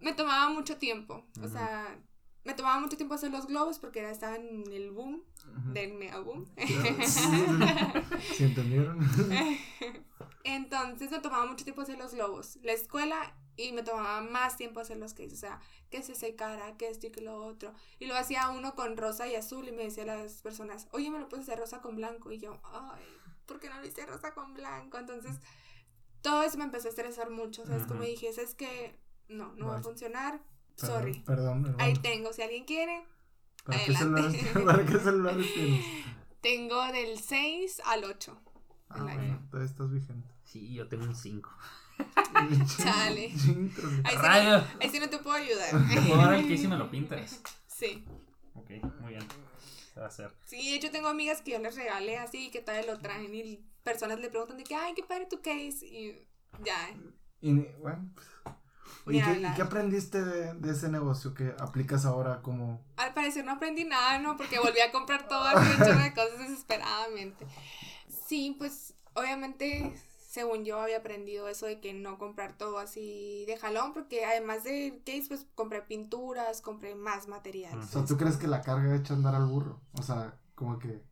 me tomaba mucho tiempo. O Ujú. sea, me tomaba mucho tiempo hacer los globos porque estaba en el boom del mega boom. [LAUGHS] Si entendieron. [LAUGHS] Entonces me tomaba mucho tiempo hacer los globos. La escuela y me tomaba más tiempo hacer los cases. O sea, que se secara, que esto y que lo otro. Y lo hacía uno con rosa y azul y me decía las personas, oye, me lo puedes hacer rosa con blanco. Y yo, ay, ¿por qué no lo hice rosa con blanco? Entonces, todo eso me empezó a estresar mucho. O sea, es como dije, es que no, no va a funcionar. Perdón, Sorry. Perdón, hermano. Ahí tengo, si alguien quiere, ¿Para qué, adelante. celulares, ¿Para qué [LAUGHS] celulares tienes? tengo del 6 al 8. Ah, bueno, todavía estás vigente. Sí, yo tengo un 5. [LAUGHS] Chale. Ahí sí, ¡Rayo! no, ahí sí no te puedo ayudar. [LAUGHS] Te puedo dar el case y me lo pintas. Sí. Ok, muy bien. Se va a hacer. Sí, de hecho tengo amigas que yo les regalé así que todavía lo traen y personas le preguntan de que, ay, qué padre tu case y ya. Y bueno, pues, ¿y, qué, y hablar. qué aprendiste de, de ese negocio que aplicas ahora como... Al parecer no aprendí nada, ¿no? Porque volví a comprar todo chorro de cosas desesperadamente. Sí, pues obviamente, según yo había aprendido eso de que no comprar todo así de jalón, porque además de case, pues compré pinturas, compré más material. O sea, ¿tú crees que la carga echa a andar al burro? O sea, como que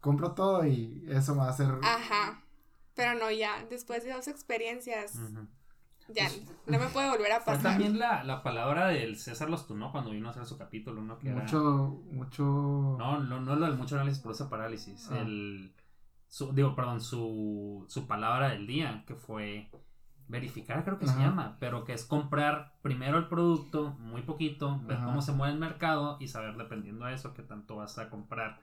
compro todo y eso me va a hacer... Ajá. Pero no, ya, después de dos experiencias, Ujú. Ya, no me puede volver a Fue pasar. también la, la palabra del César Los Tunó cuando vino a hacer su capítulo, ¿no? Que era- mucho, mucho... No, no, no lo del mucho análisis por esa parálisis. Ah. El su, digo, perdón, su, su palabra del día, que fue verificar, creo que se llama, pero que es comprar primero el producto, muy poquito, ver Ajá. cómo se mueve el mercado y saber dependiendo de eso qué tanto vas a comprar.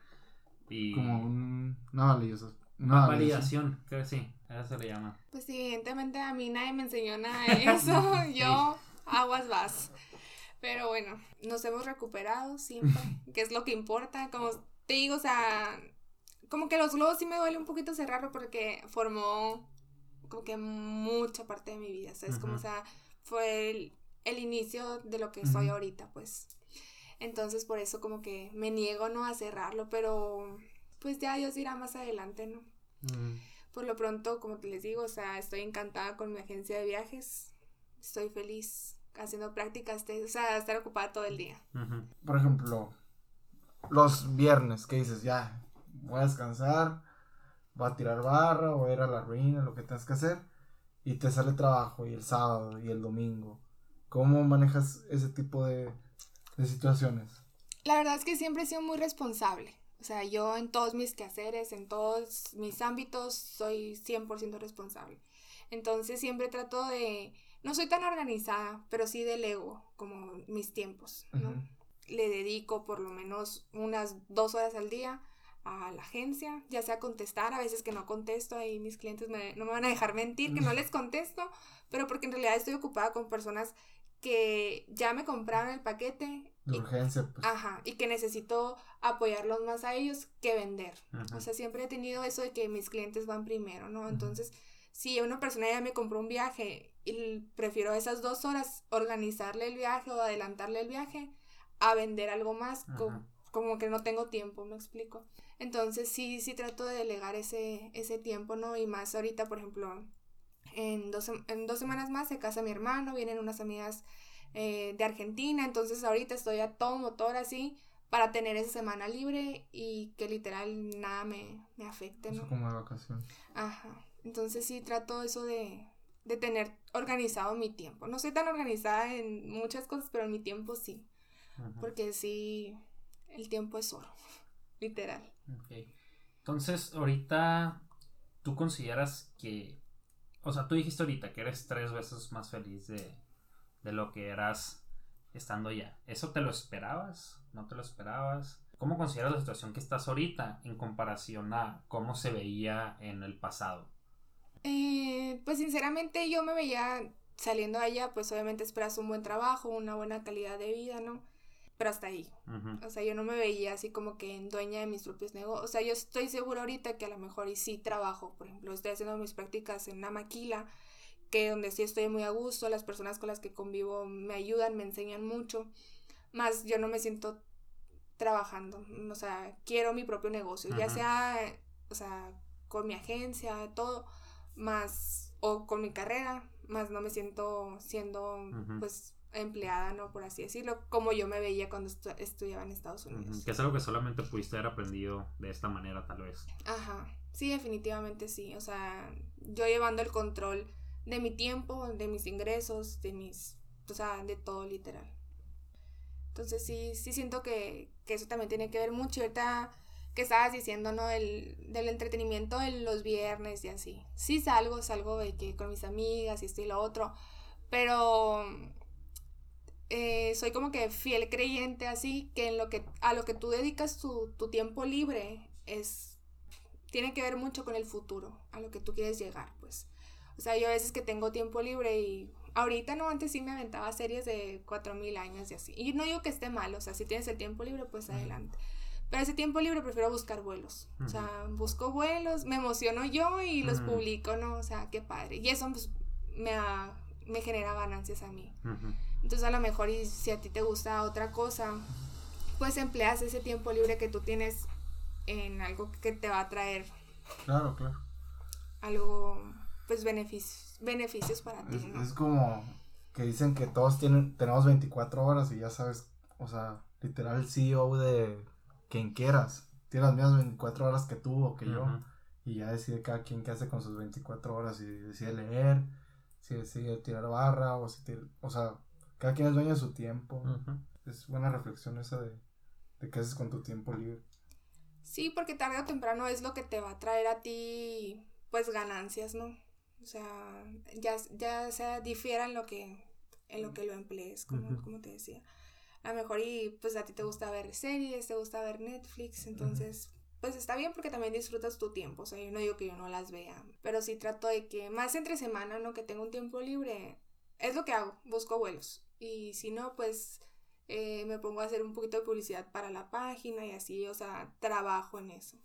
Y Como un, una validación. Una una validación. validación, creo que sí, eso se le llama. Pues evidentemente a mí nadie me enseñó nada de [LAUGHS] eso. Yo, aguas vas. Pero bueno, nos hemos recuperado siempre, [LAUGHS] que es lo que importa. Como te digo, o sea, como que los globos sí me duele un poquito cerrarlo porque formó como que mucha parte de mi vida. ¿Sabes? Como, o sea, fue el, el inicio de lo que soy ahorita, pues. Entonces, por eso como que me niego, ¿no? A cerrarlo, pero pues ya Dios dirá más adelante, ¿no? Mm. Por lo pronto, como te les digo, o sea, estoy encantada con mi agencia de viajes. Estoy feliz haciendo prácticas, o sea, estar ocupada todo el día. Por ejemplo, los viernes, que dices? Ya, voy a descansar, voy a tirar barra, voy a ir a la ruina, lo que tengas que hacer. Y te sale trabajo, y el sábado, y el domingo. ¿Cómo manejas ese tipo de, de situaciones? La verdad es que siempre he sido muy responsable. O sea, yo en todos mis quehaceres, en todos mis ámbitos, soy 100% responsable. Entonces siempre trato de... No soy tan organizada, pero sí delego como mis tiempos, ¿no? Le dedico por lo menos unas dos horas al día a la agencia, ya sea contestar, a veces que no contesto, ahí mis clientes me- no me van a dejar mentir, que no les contesto, pero porque en realidad estoy ocupada con personas que ya me compraron el paquete De urgencia, pues. ajá, y que necesito apoyarlos más a ellos que vender. O sea, siempre he tenido eso de que mis clientes van primero, ¿no? Entonces, si una persona ya me compró un viaje y prefiero esas dos horas organizarle el viaje o adelantarle el viaje a vender algo más, co- Ajá. como que no tengo tiempo, me explico. Entonces, sí, sí trato de delegar ese, ese tiempo, ¿no? Y más ahorita, por ejemplo, en dos, en dos semanas más se casa mi hermano, vienen unas amigas eh, de Argentina, entonces ahorita estoy a todo motor así para tener esa semana libre y que literal nada me, me afecte, Eso ¿no? como de vacación. Ajá. Entonces sí trato eso de, de tener organizado mi tiempo. No soy tan organizada en muchas cosas, pero en mi tiempo sí. Porque sí, el tiempo es oro. [LAUGHS] Literal. Ok. Entonces, ahorita, ¿tú consideras que, o sea, tú dijiste ahorita que eres tres veces más feliz de, de lo que eras estando ya? ¿Eso te lo esperabas? ¿No te lo esperabas? ¿Cómo consideras la situación que estás ahorita en comparación a cómo se veía en el pasado? Eh, pues sinceramente yo me veía saliendo allá, pues obviamente esperas un buen trabajo, una buena calidad de vida, ¿no? Pero hasta ahí. O sea, yo no me veía así como que en dueña de mis propios negocios. O sea, yo estoy segura ahorita que a lo mejor y sí trabajo. Por ejemplo, estoy haciendo mis prácticas en una maquila, que donde sí estoy muy a gusto, las personas con las que convivo me ayudan, me enseñan mucho. Más yo no me siento trabajando. O sea, quiero mi propio negocio, ya sea, o sea, con mi agencia, todo, más, o con mi carrera, más no me siento siendo, pues, empleada, ¿no? Por así decirlo, como yo me veía cuando estu- estudiaba en Estados Unidos. Que es algo que solamente pudiste haber aprendido de esta manera, tal vez. Ajá, sí, definitivamente sí. O sea, yo llevando el control de mi tiempo, de mis ingresos, de mis, o sea, de todo literal. Entonces sí, sí siento que, que eso también tiene que ver mucho. Ahorita que estabas diciendo, ¿no? Del, del entretenimiento en los viernes y así. Sí salgo, salgo de que con mis amigas y esto y lo otro, pero eh, soy como que fiel creyente así, que en lo que, a lo que tú dedicas tu, tu tiempo libre es, tiene que ver mucho con el futuro, a lo que tú quieres llegar, pues. O sea, yo a veces que tengo tiempo libre y ahorita no, antes sí me aventaba series de 4000 años y así. Y no digo que esté mal, o sea, si tienes el tiempo libre, pues adelante. Pero ese tiempo libre prefiero buscar vuelos. O sea, busco vuelos, me emociono yo y los publico, ¿no? O sea, qué padre. Y eso pues, me, ha- me genera ganancias a mí. Entonces a lo mejor y si a ti te gusta otra cosa, pues empleas ese tiempo libre que tú tienes en algo que te va a traer Claro, claro. algo, pues beneficios, beneficios para ti, Es, ¿no? es como que dicen que todos tienen, tenemos 24 horas y ya sabes, o sea, literal CEO de quien quieras. Tiene las mismas 24 horas que tú o que yo. Y ya decide cada quien qué hace con sus 24 horas. Si decide leer, si decide tirar barra o si te- o sea, cada quien es dueño de su tiempo. Es buena reflexión esa de, de qué haces con tu tiempo libre. Sí, porque tarde o temprano es lo que te va a traer a ti, pues, ganancias, ¿no? O sea, ya, ya sea difiera en lo que, en lo que lo emplees, como, como te decía. A lo mejor y pues a ti te gusta ver series, te gusta ver Netflix, entonces pues está bien porque también disfrutas tu tiempo, o sea, yo no digo que yo no las vea, pero sí trato de que más entre semana, ¿no? Que tengo un tiempo libre, es lo que hago, busco vuelos y si no, pues eh, me pongo a hacer un poquito de publicidad para la página y así, o sea, trabajo en eso.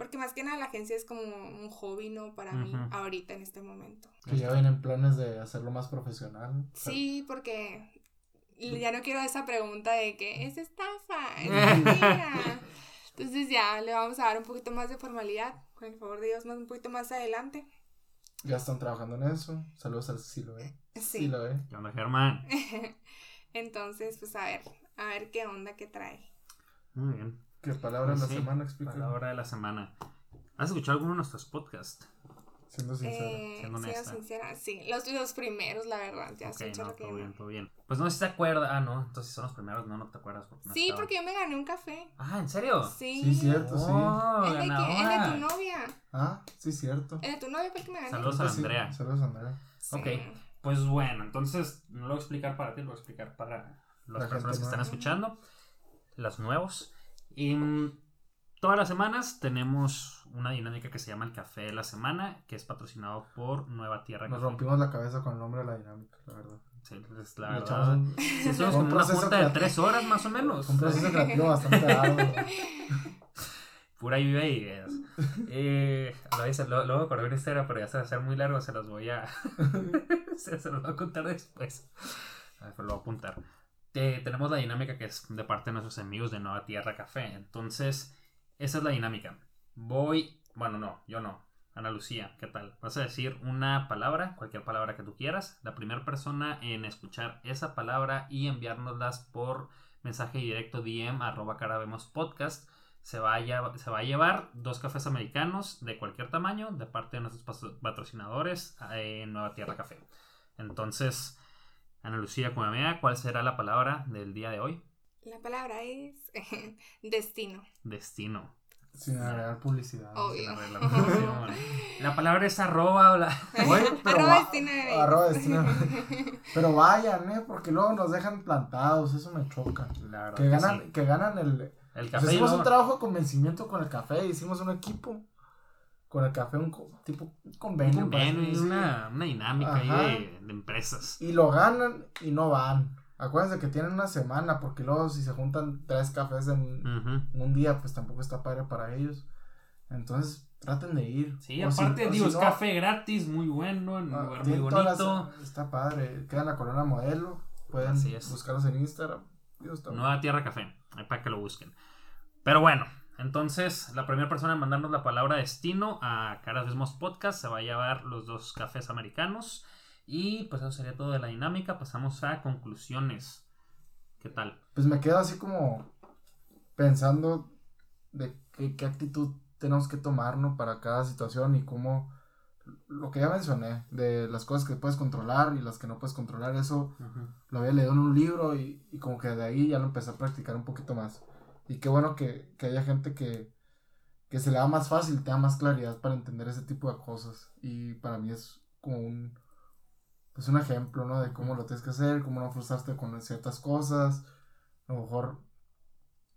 Porque más que nada la agencia es como un hobby, ¿no? Para mí, ahorita en este momento. Que ya vienen planes de hacerlo más profesional. Sí, porque ya no quiero esa pregunta de que es estafa, es [LAUGHS] mentira. Entonces ya le vamos a dar un poquito más de formalidad, con el favor de Dios, más un poquito más adelante. Ya están trabajando en eso. Saludos al sí lo ve. Sí lo ve. ¿Qué onda, Germán? [LAUGHS] Entonces, pues a ver, a ver qué onda que trae. Muy bien. ¿Qué palabra de la Sí, semana explica? Palabra de la semana. ¿Has escuchado alguno de nuestros podcasts? Siendo sincero. Eh, siendo siendo honesta. sincera, sí, los, los primeros, la verdad, ya ok, se no, todo bien, no. todo bien. Pues no sé si te acuerdas. Ah, no, entonces si son los primeros, no, no te acuerdas. Porque no Sí, estaba. porque yo me gané un café. Ah, ¿en serio? Sí. Sí, cierto, sí. Oh, El de, que- el de tu novia. Ah, sí, cierto. El de tu novia fue el que me gané. Saludos a Pues sí, Andrea. Saludos a Andrea. Sí. Ok. Pues bueno, entonces no lo voy a explicar para ti, lo voy a explicar para las La personas que gente están escuchando, los nuevos. Y mm, todas las semanas tenemos una dinámica que se llama el Café de la Semana, que es patrocinado por Nueva Tierra Nos Café. rompimos la cabeza con el nombre de la dinámica, la verdad. Sí, pues, la Le verdad. un, Sí, un como una proceso junta de tres horas más o menos. un proceso creativo bastante arduo. [LAUGHS] Pura lluvia de ideas. Eh, lo hice, lo- luego acordé una historia, pero ya se va a hacer muy largo, se los voy a. [LAUGHS] se, se los voy a contar después. A ver, pero lo voy a apuntar. Te- tenemos la dinámica que es de parte de nuestros amigos de Nueva Tierra Café. Entonces, esa es la dinámica. Voy. Bueno, no, yo no. Ana Lucía, ¿qué tal? Vas a decir una palabra, cualquier palabra que tú quieras. La primera persona en escuchar esa palabra y enviárnoslas por mensaje directo DM arroba carabemos podcast se va, a, lle- se va a llevar dos cafés americanos de cualquier tamaño de parte de nuestros patrocinadores eh, en Nueva Tierra Café. Entonces, Ana Lucía Cuamea, ¿cuál será la palabra del día de hoy? La palabra es [LAUGHS] destino. Destino. Sin agregar publicidad. Obvio. Sin arreglar la [LAUGHS] pronunciación. La palabra es arroba o la... Oye, pero Arroba va- destino de arroba destino. [LAUGHS] Pero vayan, ¿eh? Porque luego nos dejan plantados, eso me choca. La verdad Que que ganan, sí. que ganan el... El café hicimos un trabajo de convencimiento con el café, hicimos un equipo con el café, un co- tipo un un convenio. convenio, parece, sí. una, una dinámica ahí de, de empresas. Y lo ganan y no van. Acuérdense que tienen una semana, porque luego si se juntan tres cafés en un día, pues tampoco está padre para ellos. Entonces, traten de ir. Sí, O si- aparte, o digo, si es no, café gratis, muy bueno, en un ah, lugar muy las- bonito. está padre. Quedan la corona modelo. Pueden buscarlos en Instagram. Dios, Nueva Tierra Café, para que lo busquen. Pero bueno, entonces la primera persona en mandarnos la palabra destino a Caras Mismos Podcast se va a llevar los dos cafés americanos. Y pues eso sería todo de la dinámica. Pasamos a conclusiones. ¿Qué tal? Pues me quedo así como pensando de qué, qué actitud tenemos que tomar, ¿no? Para cada situación y cómo, lo que ya mencioné, de las cosas que puedes controlar y las que no puedes controlar, eso lo había leído en un libro y, y como que de ahí ya lo empecé a practicar un poquito más. Y qué bueno que, que haya gente que, que se le da más fácil, te da más claridad para entender ese tipo de cosas. Y para mí es como un, pues un ejemplo, ¿no? De cómo lo tienes que hacer, cómo no frustrarte con ciertas cosas. A lo mejor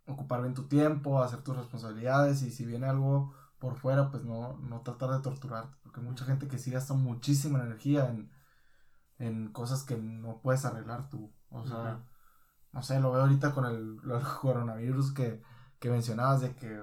ocupar bien tu tiempo, hacer tus responsabilidades y si viene algo por fuera, pues no, no tratar de torturarte. Porque hay mucha gente que sí gasta muchísima energía en, en cosas que no puedes arreglar tú. O sea. No sé, lo veo ahorita con el, [LAUGHS] coronavirus que, que mencionabas de que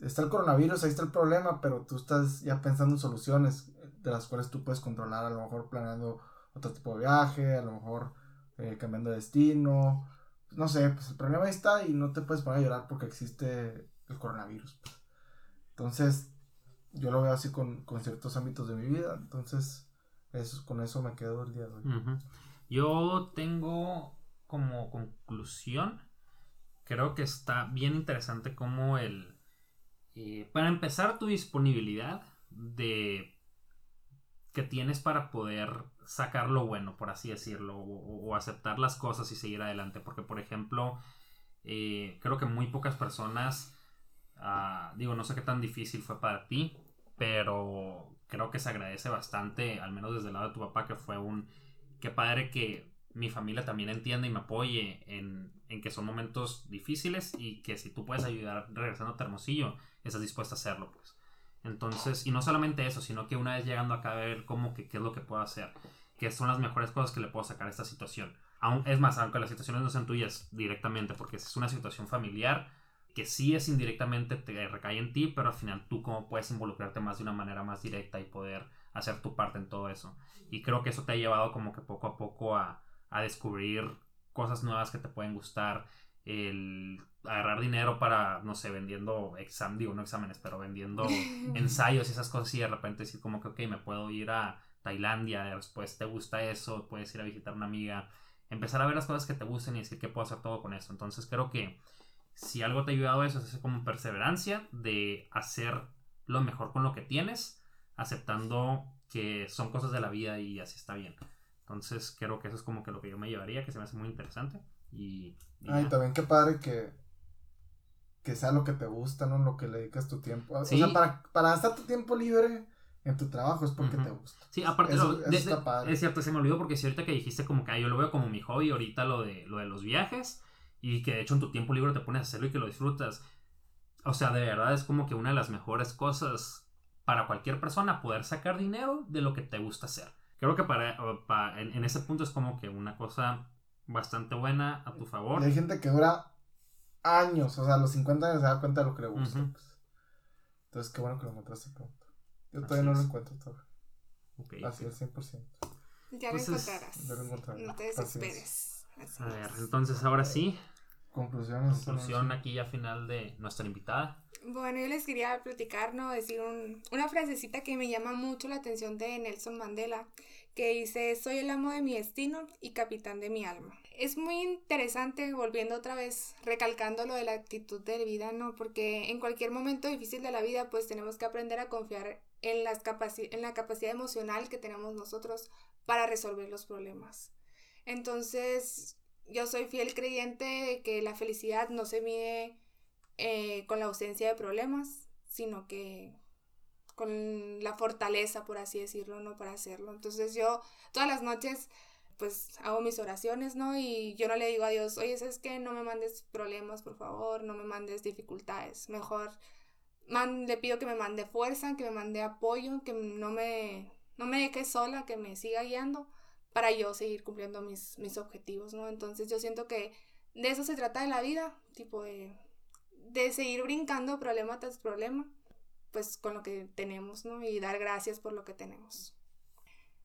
está el coronavirus, ahí está el problema, pero tú estás ya pensando en soluciones de las cuales tú puedes controlar, a lo mejor planeando otro tipo de viaje, a lo mejor eh, cambiando de destino, no sé, pues el problema ahí está y no te puedes poner a llorar porque existe el coronavirus. Entonces, yo lo veo así con, con ciertos ámbitos de mi vida, entonces eso, con eso me quedo el día de hoy. Yo tengo como conclusión, creo que está bien interesante como el... eh, para empezar, tu disponibilidad de que tienes para poder sacar lo bueno, por así decirlo, o, aceptar las cosas y seguir adelante. Porque, por ejemplo, eh, creo que muy pocas personas Ah, digo, no sé qué tan difícil fue para ti, pero creo que se agradece bastante, al menos desde el lado de tu papá, que fue un... Qué padre que mi familia también entienda y me apoye en, en que son momentos difíciles y que si tú puedes ayudar regresando a Hermosillo, estás dispuesta a hacerlo, pues. Entonces, y no solamente eso, sino que una vez llegando acá a ver cómo que qué es lo que puedo hacer, qué son las mejores cosas que le puedo sacar a esta situación. Aún, es más, aunque las situaciones no sean tuyas directamente, porque es una situación familiar que sí es indirectamente te recae en ti, pero al final tú cómo puedes involucrarte más de una manera más directa y poder hacer tu parte en todo eso. Y creo que eso te ha llevado como que poco a poco a, a descubrir cosas nuevas que te pueden gustar, el agarrar dinero para, no sé, vendiendo examen, digo, no exámenes, pero vendiendo [LAUGHS] ensayos y esas cosas y de repente decir como que, ok, me puedo ir a Tailandia, después te gusta eso, puedes ir a visitar a una amiga, empezar a ver las cosas que te gusten y decir que puedo hacer todo con eso. Entonces creo que si algo te ha ayudado eso es como perseverancia de hacer lo mejor con lo que tienes, aceptando que son cosas de la vida y así está bien. Entonces creo que eso es como que lo que yo me llevaría, que se me hace muy interesante. Y, y Ay, también qué padre que, que sea lo que te gusta, ¿no? Lo que le dedicas tu tiempo. Sí. O sea, para, para gastar tu tiempo libre en tu trabajo es porque te gusta. Sí, aparte, Eso- lo- eso de- está de- padre. es cierto, se me olvidó porque si ahorita que dijiste como que ah, yo lo veo como mi hobby, ahorita lo de, lo de los viajes y que de hecho en tu tiempo libre te pones a hacerlo y que lo disfrutas. O sea, de verdad es como que una de las mejores cosas para cualquier persona poder sacar dinero de lo que te gusta hacer. Creo que para, o pa- en, en ese punto es como que una cosa bastante buena a tu favor. Y hay gente que dura años, o sea, a los 50 años se da cuenta de lo que le gusta. Pues. Entonces, qué bueno que lo encontraste pronto. Yo Así todavía no lo es. encuentro todavía. Ok. Así al 100%. Ya Pues lo es- encontrarás. ya lo encontraré. No te Así es. desesperes. Así A ver, es. entonces ahora sí, Conclusiones. conclusión aquí ya final de nuestra invitada. Bueno, yo les quería platicar, ¿no? Decir un- una frasecita que me llama mucho la atención de Nelson Mandela, que dice, soy el amo de mi destino y capitán de mi alma. Es muy interesante, volviendo otra vez, recalcando lo de la actitud de vida, ¿no? Porque en cualquier momento difícil de la vida, pues tenemos que aprender a confiar en, las capaci- en la capacidad emocional que tenemos nosotros para resolver los problemas. Entonces, yo soy fiel creyente de que la felicidad no se mide eh, con la ausencia de problemas, sino que con la fortaleza, por así decirlo, ¿no? Para hacerlo. Entonces yo todas las noches pues hago mis oraciones, ¿no? Y yo no le digo a Dios, oye, ¿sabes qué? No me mandes problemas, por favor, no me mandes dificultades. Mejor man- le pido que me mande fuerza, que me mande apoyo, que no me, no me deje sola, que me siga guiando para yo seguir cumpliendo mis, mis objetivos, ¿no? Entonces yo siento que de eso se trata de la vida, tipo de, de seguir brincando problema tras problema, pues con lo que tenemos, ¿no? Y dar gracias por lo que tenemos.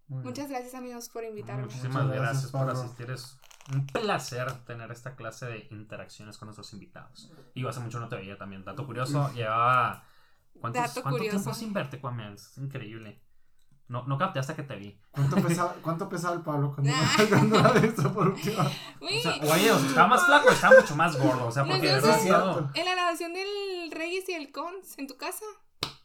Muchas gracias amigos por invitarme. Muchísimas Muchas gracias, gracias, por asistir. Es un placer tener esta clase de interacciones con nuestros invitados. Y hace mucho no te veía también. Dato curioso, llevaba. ¿Cuántos, Dato ¿Cuánto curioso. tiempo sin verte, Kwame? Es increíble. No, no capté hasta que te vi. ¿Cuánto pesaba, [LAUGHS] cuánto pesaba el Pablo cuando, [LAUGHS] [LAUGHS] la visto por última O sea, oye, o sea, estaba más flaco, estaba mucho más gordo. O sea, porque de verdad en la grabación del Reyes y el Cons en tu casa.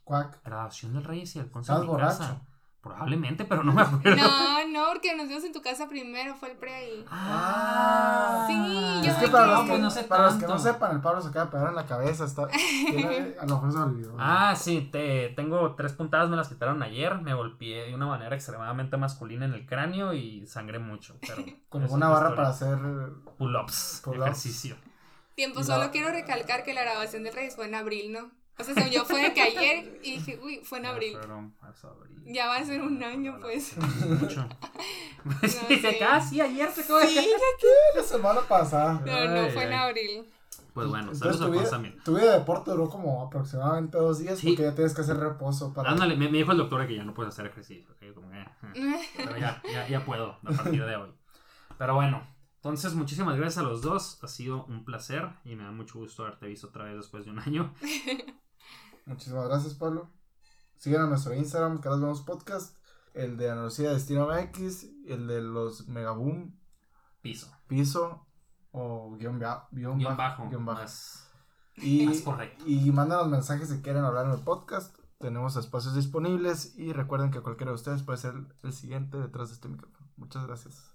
Cuac. Grabación del Reyes y el ¿Estabas en mi borracho? Probablemente, pero no me [LAUGHS] acuerdo. No, no, porque nos vimos en tu casa primero, fue el pre ahí. Ah, Sí, yo Es que para, que- los que, pues no sé para los que no sepan, el Pablo se acaba de pegar en la cabeza. Está, tiene- [LAUGHS] a lo mejor se olvidó. Ah, sí, te, tengo tres puntadas, me las quitaron ayer. Me golpeé de una manera extremadamente masculina en el cráneo y sangré mucho. Pero [LAUGHS] Con es una barra para hacer. pull-ups, Pull-ups. ejercicio. Tiempo, solo la- quiero recalcar que la grabación del Reyes fue en abril, ¿no? O sea, yo fue de que ayer y dije, uy, fue en abril. Ya va a ser un año, pues. Mucho. No [LAUGHS] sí, casi ayer se acabó de- [LAUGHS] Sí, La semana pasada. pero no Ay, fue en abril. Pues bueno, Entonces saludos a Juan también. tu vida de deporte duró como aproximadamente dos días Sí. porque ya tienes que hacer reposo para. Ándale, me, me dijo el doctor que ya no puedes hacer ejercicio. como que, eh, [LAUGHS] Pero ya, ya, ya puedo a partir de hoy. Pero bueno, entonces muchísimas gracias a los dos. Ha sido un placer y me da mucho gusto haberte visto otra vez después de un año. [LAUGHS] Muchísimas gracias, Pablo. Sigan a nuestro Instagram, que vemos podcast. El de Andalucía Destino MX. El de los Megaboom Piso. Piso. O guion, ba- guion Guión bajo. bajo. guion bajo. Más, Y, más correcto. y mándanos mensajes si quieren hablar en el podcast. Tenemos espacios disponibles. Y recuerden que cualquiera de ustedes puede ser el siguiente detrás de este micrófono. Muchas gracias.